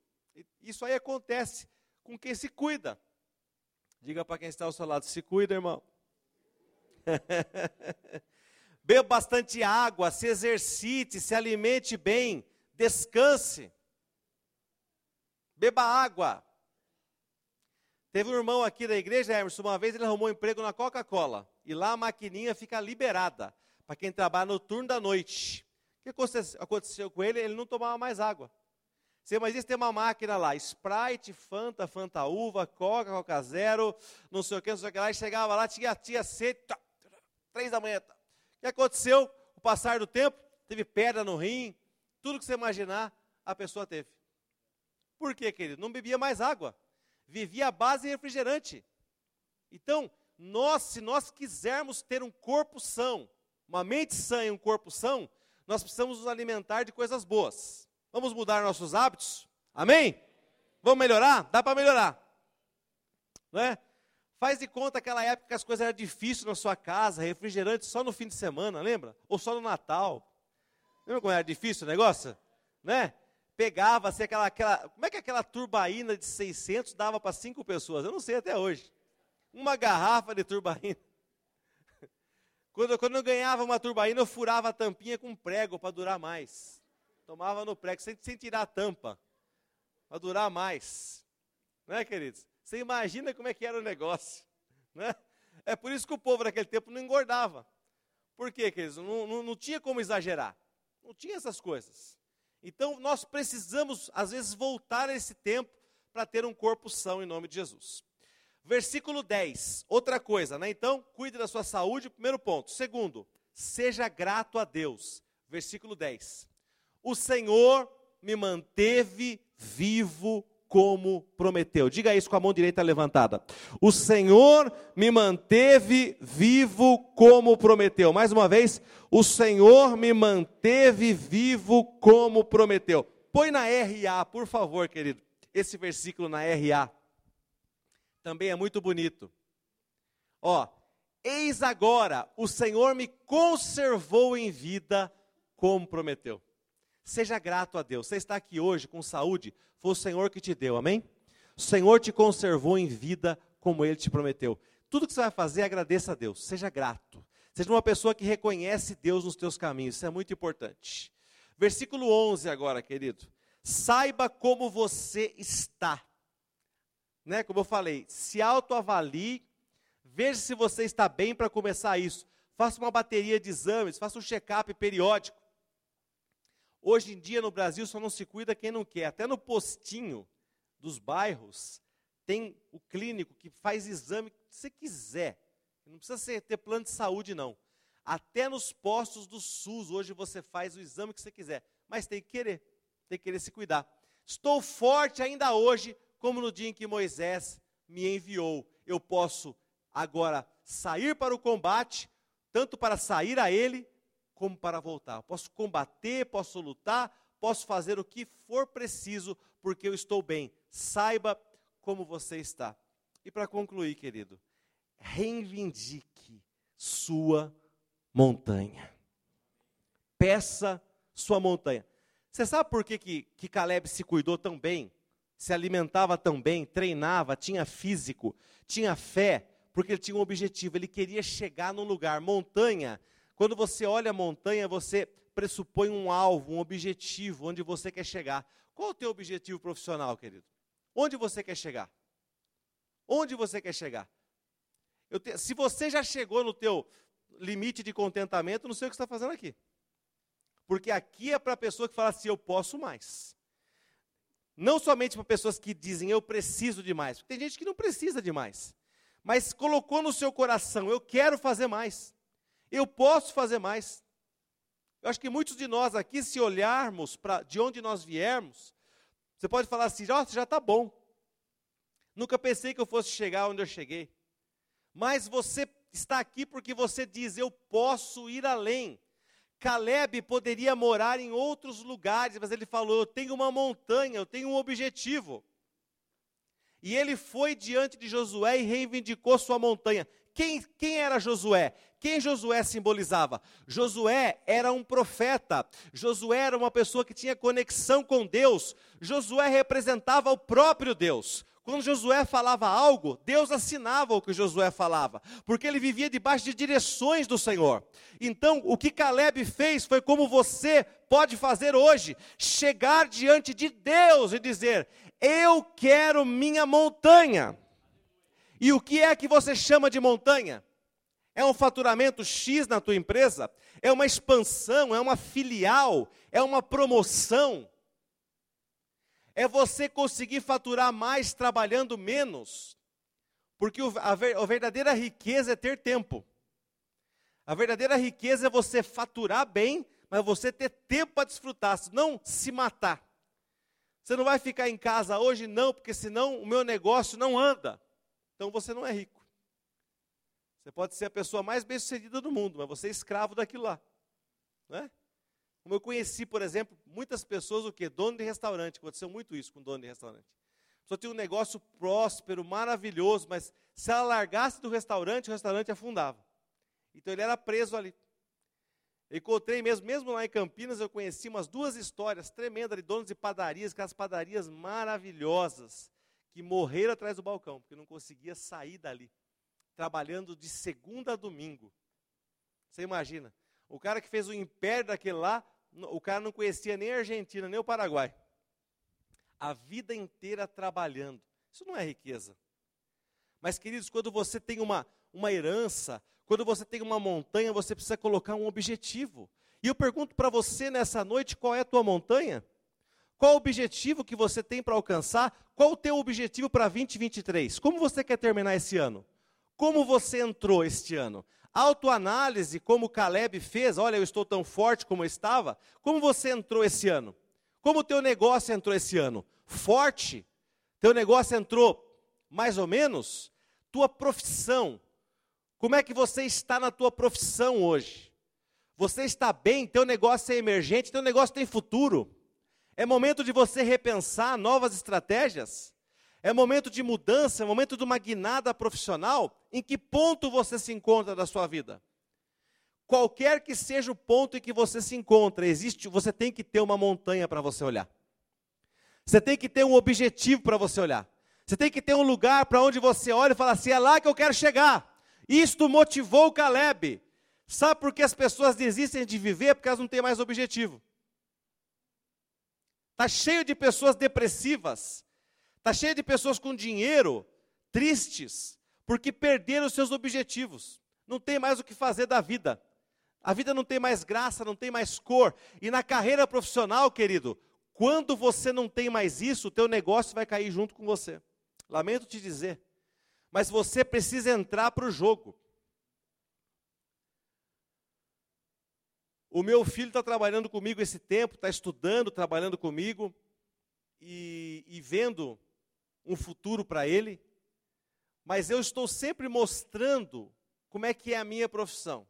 Isso aí acontece com quem se cuida. Diga para quem está ao seu lado: se cuida, irmão. Beba bastante água, se exercite, se alimente bem, descanse. Beba água. Teve um irmão aqui da igreja, Emerson, uma vez ele arrumou um emprego na Coca-Cola. E lá a maquininha fica liberada para quem trabalha no turno da noite. O que aconteceu com ele? Ele não tomava mais água. Você mas isso tem uma máquina lá, Sprite, Fanta, Fanta Uva, Coca, Coca Zero, não sei o que, não sei o que lá, e chegava lá, tinha, tinha sede, três da manhã. Tá. O que aconteceu? O passar do tempo, teve pedra no rim, tudo que você imaginar, a pessoa teve. Por quê, querido? Não bebia mais água vivia à base de refrigerante. Então, nós, se nós quisermos ter um corpo são, uma mente sã e um corpo são, nós precisamos nos alimentar de coisas boas. Vamos mudar nossos hábitos? Amém? Vamos melhorar? Dá para melhorar. Não é? Faz de conta aquela época que as coisas eram difíceis na sua casa, refrigerante só no fim de semana, lembra? Ou só no Natal. Lembra como era difícil o negócio? Né? Pegava-se aquela, aquela. Como é que aquela turbaína de 600 dava para cinco pessoas? Eu não sei até hoje. Uma garrafa de turbaína. Quando, quando eu ganhava uma turbaína, eu furava a tampinha com prego para durar mais. Tomava no prego, sem, sem tirar a tampa, para durar mais. Né, queridos? Você imagina como é que era o negócio. Né? É por isso que o povo naquele tempo não engordava. Por quê, queridos? Não, não, não tinha como exagerar. Não tinha essas coisas. Então, nós precisamos, às vezes, voltar a esse tempo para ter um corpo são em nome de Jesus. Versículo 10, outra coisa, né? Então, cuide da sua saúde, primeiro ponto. Segundo, seja grato a Deus. Versículo 10. O Senhor me manteve vivo como prometeu. Diga isso com a mão direita levantada. O Senhor me manteve vivo como prometeu. Mais uma vez, o Senhor me manteve vivo como prometeu. Põe na RA, por favor, querido, esse versículo na RA também é muito bonito. Ó, eis agora, o Senhor me conservou em vida como prometeu. Seja grato a Deus. Você está aqui hoje com saúde, foi o Senhor que te deu, amém? O Senhor te conservou em vida como ele te prometeu. Tudo que você vai fazer, agradeça a Deus. Seja grato. Seja uma pessoa que reconhece Deus nos teus caminhos. Isso é muito importante. Versículo 11 agora, querido. Saiba como você está né, como eu falei, se autoavalie, veja se você está bem para começar isso. Faça uma bateria de exames, faça um check-up periódico. Hoje em dia no Brasil só não se cuida quem não quer. Até no postinho dos bairros tem o clínico que faz exame que você quiser. Não precisa ser, ter plano de saúde, não. Até nos postos do SUS, hoje você faz o exame que você quiser. Mas tem que querer, tem que querer se cuidar. Estou forte ainda hoje como no dia em que Moisés me enviou. Eu posso agora sair para o combate, tanto para sair a ele, como para voltar. Posso combater, posso lutar, posso fazer o que for preciso, porque eu estou bem. Saiba como você está. E para concluir, querido, reivindique sua montanha. Peça sua montanha. Você sabe por que, que, que Caleb se cuidou tão bem? Se alimentava tão bem, treinava, tinha físico, tinha fé, porque ele tinha um objetivo, ele queria chegar num lugar. Montanha, quando você olha a montanha, você pressupõe um alvo, um objetivo, onde você quer chegar. Qual o teu objetivo profissional, querido? Onde você quer chegar? Onde você quer chegar? Te, se você já chegou no teu limite de contentamento, não sei o que você está fazendo aqui. Porque aqui é para a pessoa que fala assim, eu posso mais. Não somente para pessoas que dizem eu preciso de mais, tem gente que não precisa de mais, mas colocou no seu coração, eu quero fazer mais, eu posso fazer mais. Eu acho que muitos de nós aqui, se olharmos para de onde nós viermos, você pode falar assim: nossa, já está bom. Nunca pensei que eu fosse chegar onde eu cheguei. Mas você está aqui porque você diz: eu posso ir além. Caleb poderia morar em outros lugares, mas ele falou: Eu tenho uma montanha, eu tenho um objetivo. E ele foi diante de Josué e reivindicou sua montanha. Quem, quem era Josué? Quem Josué simbolizava? Josué era um profeta, Josué era uma pessoa que tinha conexão com Deus, Josué representava o próprio Deus. Quando Josué falava algo, Deus assinava o que Josué falava, porque ele vivia debaixo de direções do Senhor. Então, o que Caleb fez foi como você pode fazer hoje: chegar diante de Deus e dizer: Eu quero minha montanha. E o que é que você chama de montanha? É um faturamento X na tua empresa? É uma expansão? É uma filial? É uma promoção? É você conseguir faturar mais trabalhando menos. Porque a verdadeira riqueza é ter tempo. A verdadeira riqueza é você faturar bem, mas você ter tempo para desfrutar, não se matar. Você não vai ficar em casa hoje, não, porque senão o meu negócio não anda. Então você não é rico. Você pode ser a pessoa mais bem-sucedida do mundo, mas você é escravo daquilo lá. Não é? Como eu conheci, por exemplo, muitas pessoas, o que? Dono de restaurante. Aconteceu muito isso com dono de restaurante. pessoa tinha um negócio próspero, maravilhoso, mas se ela largasse do restaurante, o restaurante afundava. Então ele era preso ali. Eu encontrei mesmo, mesmo lá em Campinas, eu conheci umas duas histórias tremendas de donos de padarias, aquelas padarias maravilhosas, que morreram atrás do balcão, porque não conseguia sair dali, trabalhando de segunda a domingo. Você imagina, o cara que fez o império daquele lá, o cara não conhecia nem a Argentina, nem o Paraguai. A vida inteira trabalhando. Isso não é riqueza. Mas, queridos, quando você tem uma, uma herança, quando você tem uma montanha, você precisa colocar um objetivo. E eu pergunto para você nessa noite, qual é a tua montanha? Qual o objetivo que você tem para alcançar? Qual o teu objetivo para 2023? Como você quer terminar esse ano? Como você entrou este ano? Autoanálise, como Caleb fez, olha, eu estou tão forte como eu estava. Como você entrou esse ano? Como o teu negócio entrou esse ano? Forte? Teu negócio entrou mais ou menos? Tua profissão, como é que você está na tua profissão hoje? Você está bem? Teu negócio é emergente? Teu negócio tem futuro? É momento de você repensar novas estratégias? É momento de mudança? É momento de uma guinada profissional? Em que ponto você se encontra da sua vida? Qualquer que seja o ponto em que você se encontra, existe, você tem que ter uma montanha para você olhar. Você tem que ter um objetivo para você olhar. Você tem que ter um lugar para onde você olha e fala assim: é lá que eu quero chegar. Isto motivou Caleb. Sabe por que as pessoas desistem de viver? Porque elas não têm mais objetivo. Está cheio de pessoas depressivas. Está cheio de pessoas com dinheiro, tristes, porque perderam os seus objetivos. Não tem mais o que fazer da vida. A vida não tem mais graça, não tem mais cor. E na carreira profissional, querido, quando você não tem mais isso, o teu negócio vai cair junto com você. Lamento te dizer mas você precisa entrar para o jogo. O meu filho está trabalhando comigo esse tempo, está estudando, trabalhando comigo e, e vendo um futuro para ele, mas eu estou sempre mostrando como é que é a minha profissão.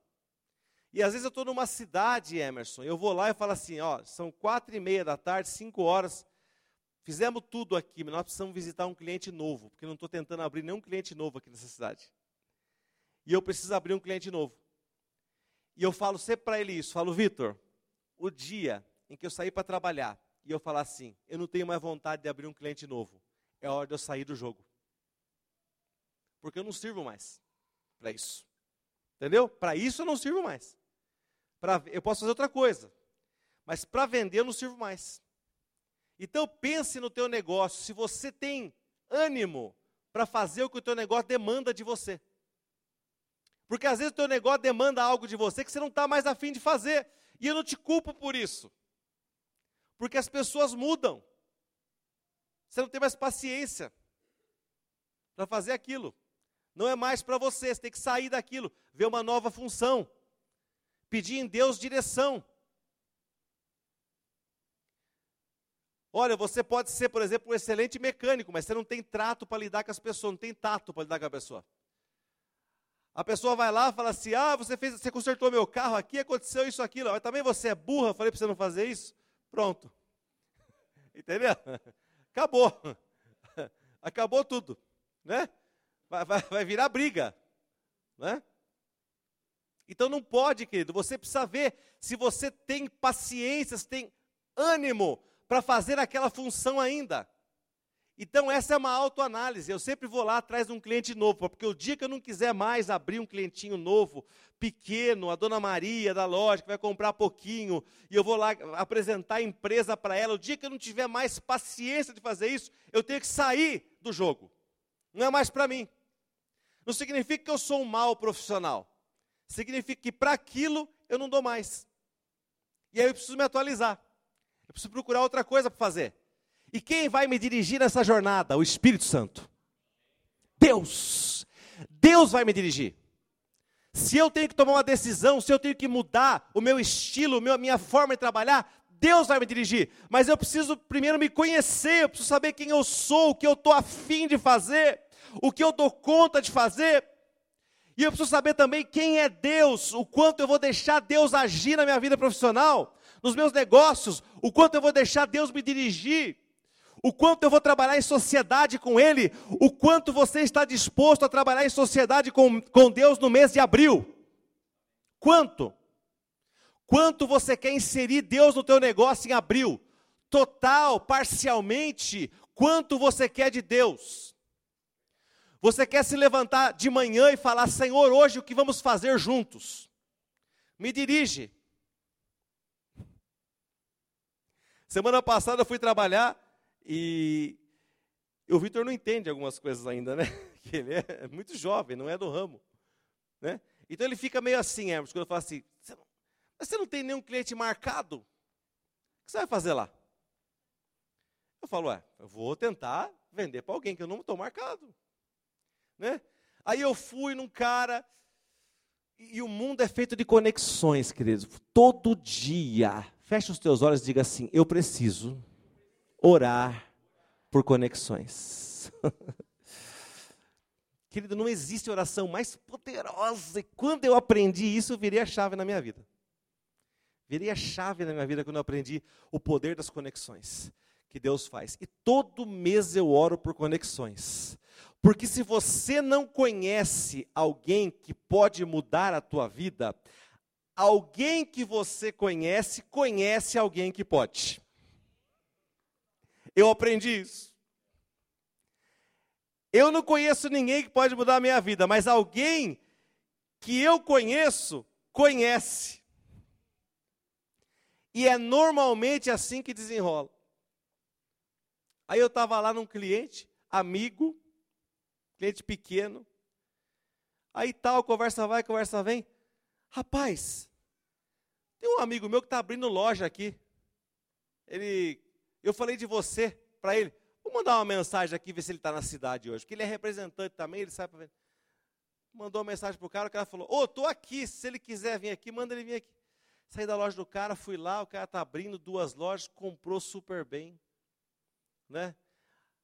E às vezes eu estou numa cidade, Emerson, eu vou lá e falo assim, ó, são quatro e meia da tarde, cinco horas, Fizemos tudo aqui, mas nós precisamos visitar um cliente novo, porque não estou tentando abrir nenhum cliente novo aqui nessa cidade. E eu preciso abrir um cliente novo. E eu falo sempre para ele isso, falo, Vitor, o dia em que eu sair para trabalhar e eu falar assim, eu não tenho mais vontade de abrir um cliente novo, é hora de eu sair do jogo. Porque eu não sirvo mais para isso. Entendeu? Para isso eu não sirvo mais. Pra, eu posso fazer outra coisa. Mas para vender eu não sirvo mais. Então pense no teu negócio, se você tem ânimo para fazer o que o teu negócio demanda de você. Porque às vezes o teu negócio demanda algo de você que você não está mais afim de fazer. E eu não te culpo por isso. Porque as pessoas mudam. Você não tem mais paciência para fazer aquilo. Não é mais para você, você tem que sair daquilo, ver uma nova função. Pedir em Deus direção. Olha, você pode ser, por exemplo, um excelente mecânico, mas você não tem trato para lidar com as pessoas, não tem tato para lidar com a pessoa. A pessoa vai lá e fala assim: Ah, você fez, você consertou meu carro aqui, aconteceu isso, aquilo. Mas também você é burra, falei para você não fazer isso. Pronto. Entendeu? Acabou. Acabou tudo. Né? Vai, vai, vai virar briga. Né? Então não pode, querido. Você precisa ver se você tem paciência, se tem ânimo para fazer aquela função ainda. Então, essa é uma autoanálise. Eu sempre vou lá atrás de um cliente novo, porque o dia que eu não quiser mais abrir um clientinho novo, pequeno, a dona Maria da loja, que vai comprar pouquinho, e eu vou lá apresentar a empresa para ela, o dia que eu não tiver mais paciência de fazer isso, eu tenho que sair do jogo. Não é mais para mim. Não significa que eu sou um mau profissional. Significa que para aquilo eu não dou mais. E aí eu preciso me atualizar. Eu preciso procurar outra coisa para fazer. E quem vai me dirigir nessa jornada? O Espírito Santo. Deus. Deus vai me dirigir. Se eu tenho que tomar uma decisão, se eu tenho que mudar o meu estilo, a minha forma de trabalhar, Deus vai me dirigir. Mas eu preciso primeiro me conhecer, eu preciso saber quem eu sou, o que eu estou afim de fazer, o que eu dou conta de fazer. E eu preciso saber também quem é Deus, o quanto eu vou deixar Deus agir na minha vida profissional nos meus negócios, o quanto eu vou deixar Deus me dirigir, o quanto eu vou trabalhar em sociedade com Ele, o quanto você está disposto a trabalhar em sociedade com, com Deus no mês de abril. Quanto? Quanto você quer inserir Deus no teu negócio em abril? Total, parcialmente, quanto você quer de Deus? Você quer se levantar de manhã e falar: Senhor, hoje o que vamos fazer juntos? Me dirige. Semana passada eu fui trabalhar e o Vitor não entende algumas coisas ainda, né? Que ele é muito jovem, não é do ramo, né? Então ele fica meio assim, Hermes, quando eu falo assim, não, você não tem nenhum cliente marcado? O que você vai fazer lá? Eu falo, ué, eu vou tentar vender para alguém que eu não estou marcado. Né? Aí eu fui num cara, e, e o mundo é feito de conexões, queridos. Todo dia, fecha os teus olhos e diga assim: eu preciso orar por conexões. Querido, não existe oração mais poderosa. E quando eu aprendi isso, virei a chave na minha vida. Virei a chave na minha vida quando eu aprendi o poder das conexões que Deus faz. E todo mês eu oro por conexões. Porque se você não conhece alguém que pode mudar a tua vida, alguém que você conhece, conhece alguém que pode. Eu aprendi isso. Eu não conheço ninguém que pode mudar a minha vida, mas alguém que eu conheço, conhece. E é normalmente assim que desenrola. Aí eu estava lá num cliente, amigo, cliente pequeno. Aí tal, conversa vai, conversa vem. Rapaz, tem um amigo meu que está abrindo loja aqui. Ele eu falei de você para ele. Vou mandar uma mensagem aqui, ver se ele está na cidade hoje. Porque ele é representante também, ele sabe. Mandou uma mensagem para o cara, o cara falou: Ô, oh, estou aqui, se ele quiser vir aqui, manda ele vir aqui. Saí da loja do cara, fui lá, o cara está abrindo duas lojas, comprou super bem. Né?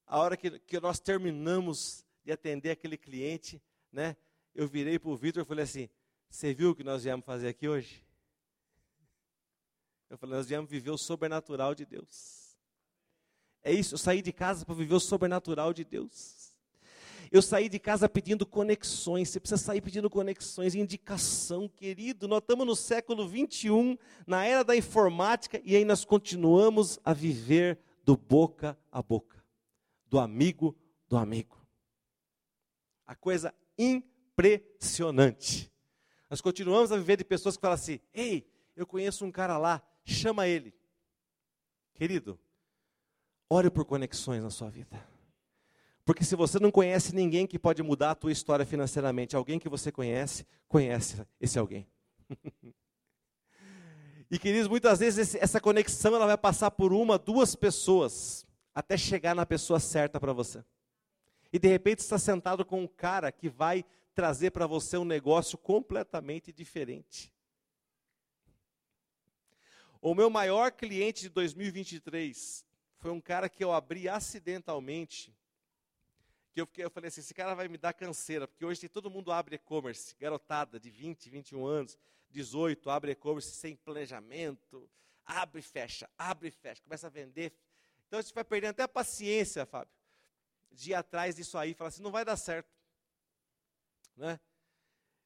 A hora que, que nós terminamos de atender aquele cliente, né? Eu virei para o Vitor e falei assim: Você viu o que nós viemos fazer aqui hoje? Eu falei: Nós viemos viver o sobrenatural de Deus. É isso, eu saí de casa para viver o sobrenatural de Deus. Eu saí de casa pedindo conexões. Você precisa sair pedindo conexões, indicação, querido. Nós estamos no século 21, na era da informática, e aí nós continuamos a viver do boca a boca, do amigo do amigo. A coisa impressionante. Nós continuamos a viver de pessoas que falam assim: ei, eu conheço um cara lá, chama ele. Querido, Ore por conexões na sua vida. Porque se você não conhece ninguém que pode mudar a tua história financeiramente, alguém que você conhece, conhece esse alguém. e queridos, muitas vezes essa conexão ela vai passar por uma, duas pessoas, até chegar na pessoa certa para você. E de repente está sentado com um cara que vai trazer para você um negócio completamente diferente. O meu maior cliente de 2023 foi um cara que eu abri acidentalmente. Que eu, fiquei, eu falei assim: esse cara vai me dar canseira, porque hoje todo mundo abre e-commerce, garotada de 20, 21 anos, 18, abre e-commerce sem planejamento, abre e fecha, abre e fecha, começa a vender. Então a gente vai perdendo até a paciência, Fábio, de ir atrás disso aí, falar assim: não vai dar certo. Né?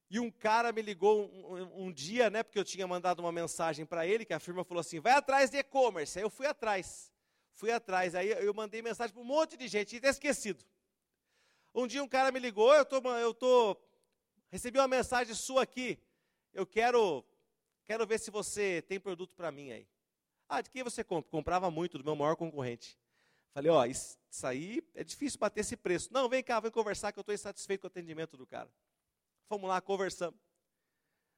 E um cara me ligou um, um, um, dia, né, porque eu tinha mandado uma mensagem para ele, que a firma falou assim: vai atrás de e-commerce. Aí eu fui atrás fui atrás. Aí eu mandei mensagem para um monte de gente, tinha esquecido. Um dia um cara me ligou, eu tô, eu tô, recebi uma mensagem sua aqui. Eu quero, quero ver se você tem produto para mim aí. Ah, de quem você compra? Comprava muito do meu maior concorrente. Falei, ó, isso, isso aí é difícil bater esse preço. Não, vem cá, vem conversar que eu estou insatisfeito com o atendimento do cara. Fomos lá, conversamos.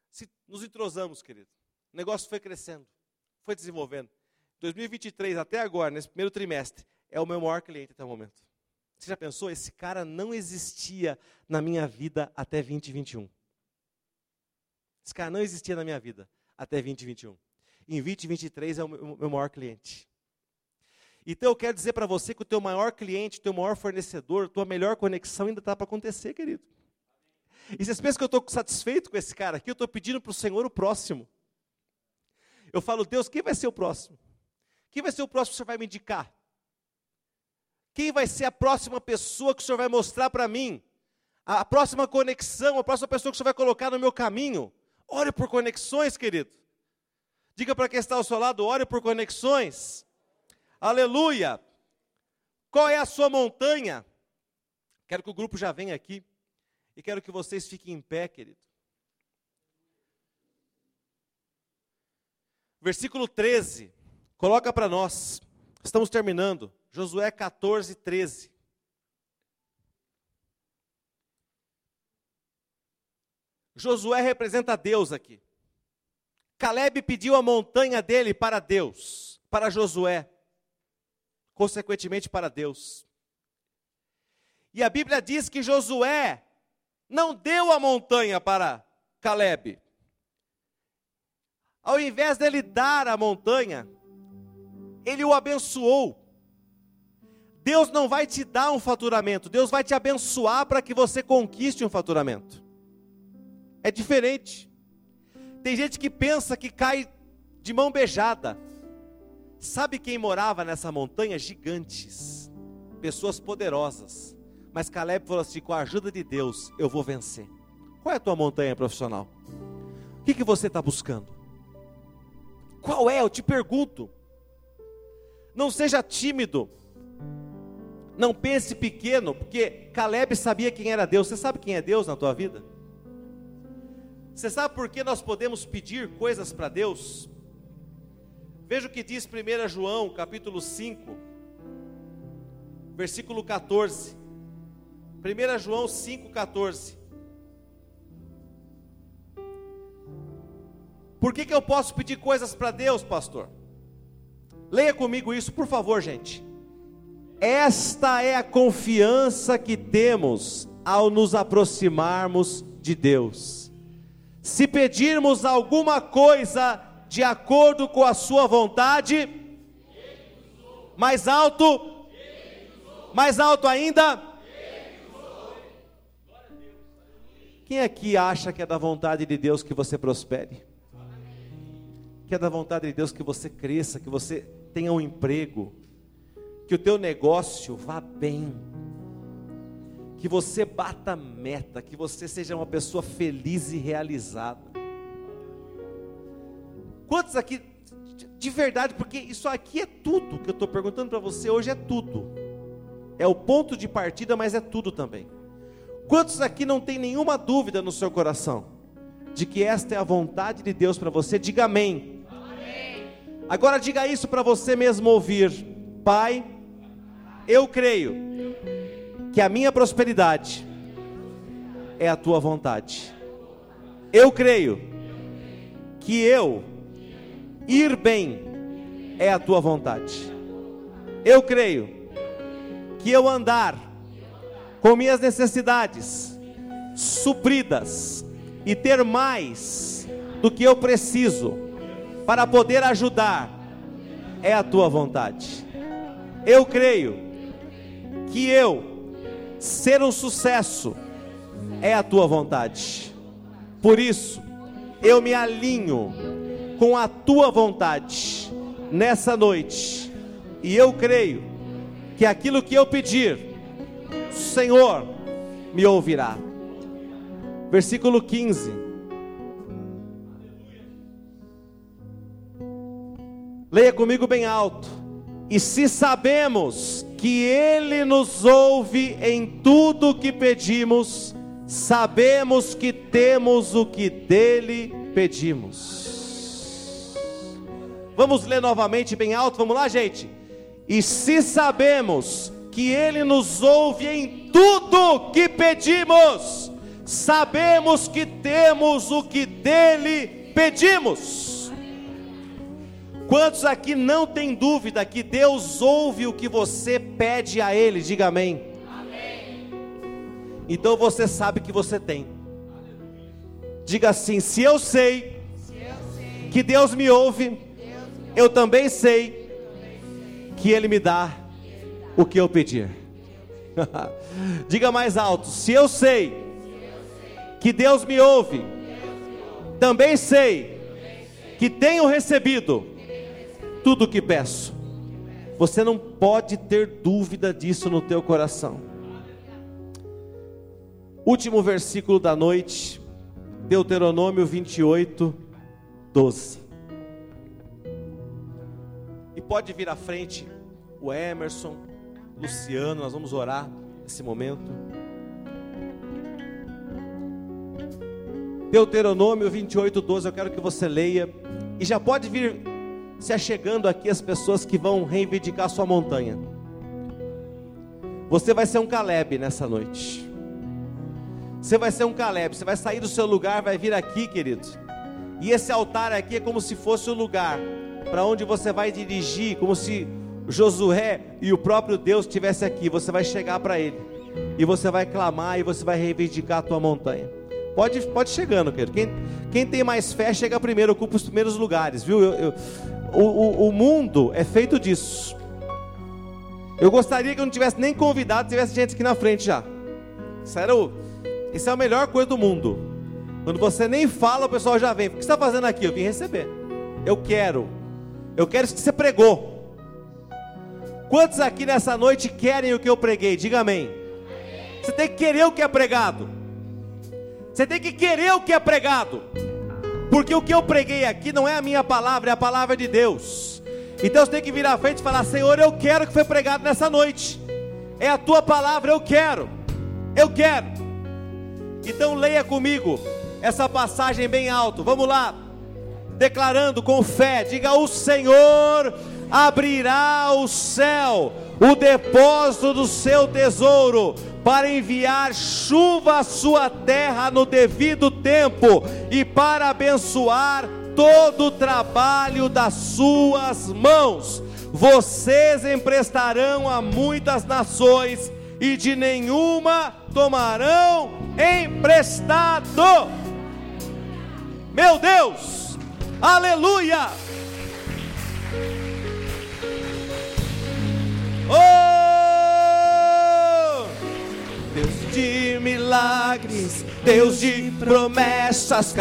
Se, nos entrosamos, querido. O negócio foi crescendo, foi desenvolvendo. 2023 até agora, nesse primeiro trimestre, é o meu maior cliente até o momento. Você já pensou? Esse cara não existia na minha vida até 2021. Esse cara não existia na minha vida até 2021. Em 2023 é o meu maior cliente. Então eu quero dizer para você que o teu maior cliente, o teu maior fornecedor, tua melhor conexão ainda está para acontecer, querido. E vocês pensam que eu estou satisfeito com esse cara aqui? Eu estou pedindo para o Senhor o próximo. Eu falo, Deus, quem vai ser o próximo? Quem vai ser o próximo que você vai me indicar? Quem vai ser a próxima pessoa que o Senhor vai mostrar para mim? A próxima conexão, a próxima pessoa que o Senhor vai colocar no meu caminho? Ore por conexões, querido. Diga para quem está ao seu lado, ore por conexões. Aleluia. Qual é a sua montanha? Quero que o grupo já venha aqui. E quero que vocês fiquem em pé, querido. Versículo 13. Coloca para nós. Estamos terminando. Josué 14, 13. Josué representa Deus aqui. Caleb pediu a montanha dele para Deus, para Josué, consequentemente para Deus. E a Bíblia diz que Josué não deu a montanha para Caleb. Ao invés dele dar a montanha, ele o abençoou. Deus não vai te dar um faturamento, Deus vai te abençoar para que você conquiste um faturamento. É diferente. Tem gente que pensa que cai de mão beijada. Sabe quem morava nessa montanha? Gigantes, pessoas poderosas. Mas Caleb falou assim: com a ajuda de Deus, eu vou vencer. Qual é a tua montanha profissional? O que, que você está buscando? Qual é? Eu te pergunto. Não seja tímido. Não pense pequeno, porque Caleb sabia quem era Deus. Você sabe quem é Deus na tua vida? Você sabe por que nós podemos pedir coisas para Deus? Veja o que diz 1 João, capítulo 5, versículo 14. 1 João 5, 14. Por que, que eu posso pedir coisas para Deus, pastor? Leia comigo isso, por favor, gente. Esta é a confiança que temos ao nos aproximarmos de Deus se pedirmos alguma coisa de acordo com a Sua vontade, mais alto, mais alto ainda. Quem aqui acha que é da vontade de Deus que você prospere? Que é da vontade de Deus que você cresça, que você tenha um emprego, que o teu negócio vá bem que você bata meta, que você seja uma pessoa feliz e realizada. Quantos aqui, de verdade, porque isso aqui é tudo que eu estou perguntando para você hoje, é tudo. É o ponto de partida, mas é tudo também. Quantos aqui não tem nenhuma dúvida no seu coração de que esta é a vontade de Deus para você? Diga amém. Agora diga isso para você mesmo ouvir. Pai, eu creio que a minha prosperidade é a tua vontade. Eu creio que eu ir bem é a tua vontade. Eu creio que eu andar com minhas necessidades supridas e ter mais do que eu preciso para poder ajudar é a tua vontade. Eu creio que eu ser um sucesso é a tua vontade. Por isso, eu me alinho com a tua vontade nessa noite, e eu creio que aquilo que eu pedir, o Senhor me ouvirá. Versículo 15. Leia comigo bem alto. E se sabemos que Ele nos ouve em tudo que pedimos, sabemos que temos o que dele pedimos. Vamos ler novamente bem alto, vamos lá, gente. E se sabemos que Ele nos ouve em tudo que pedimos, sabemos que temos o que dele pedimos. Quantos aqui não tem dúvida que Deus ouve o que você pede a Ele? Diga amém. amém. Então você sabe que você tem. Diga assim: se eu sei, se eu sei que Deus me ouve, Deus me eu, também sei, eu também sei que Ele me dá o que eu pedir. Diga mais alto: se eu sei, se eu sei que Deus me ouve, Deus me ouve também também sei que tenho recebido tudo o que peço. Você não pode ter dúvida disso no teu coração. Último versículo da noite, Deuteronômio 28, 12. E pode vir à frente o Emerson, Luciano, nós vamos orar nesse momento. Deuteronômio 28, 12, eu quero que você leia. E já pode vir se achegando aqui as pessoas que vão reivindicar sua montanha. Você vai ser um Caleb nessa noite. Você vai ser um Caleb, você vai sair do seu lugar, vai vir aqui, querido. E esse altar aqui é como se fosse o lugar para onde você vai dirigir, como se Josué e o próprio Deus estivesse aqui. Você vai chegar para ele e você vai clamar e você vai reivindicar a tua montanha. Pode, pode chegando, querido. Quem, quem tem mais fé chega primeiro, ocupa os primeiros lugares, viu? Eu, eu, o, o, o mundo é feito disso. Eu gostaria que eu não tivesse nem convidado, tivesse gente aqui na frente já. Isso é a melhor coisa do mundo. Quando você nem fala, o pessoal já vem. O que você está fazendo aqui? Eu vim receber. Eu quero. Eu quero isso que você pregou. Quantos aqui nessa noite querem o que eu preguei? Diga amém. Você tem que querer o que é pregado. Você tem que querer o que é pregado. Porque o que eu preguei aqui não é a minha palavra, é a palavra de Deus. Então você tem que vir à frente e falar: Senhor, eu quero que foi pregado nessa noite. É a tua palavra, eu quero. Eu quero. Então leia comigo essa passagem bem alto. Vamos lá. Declarando com fé, diga: O Senhor abrirá o céu, o depósito do seu tesouro para enviar chuva à sua terra no devido tempo e para abençoar todo o trabalho das suas mãos. Vocês emprestarão a muitas nações e de nenhuma tomarão emprestado. Meu Deus, aleluia! Oh! De milagres, Deus de promessas,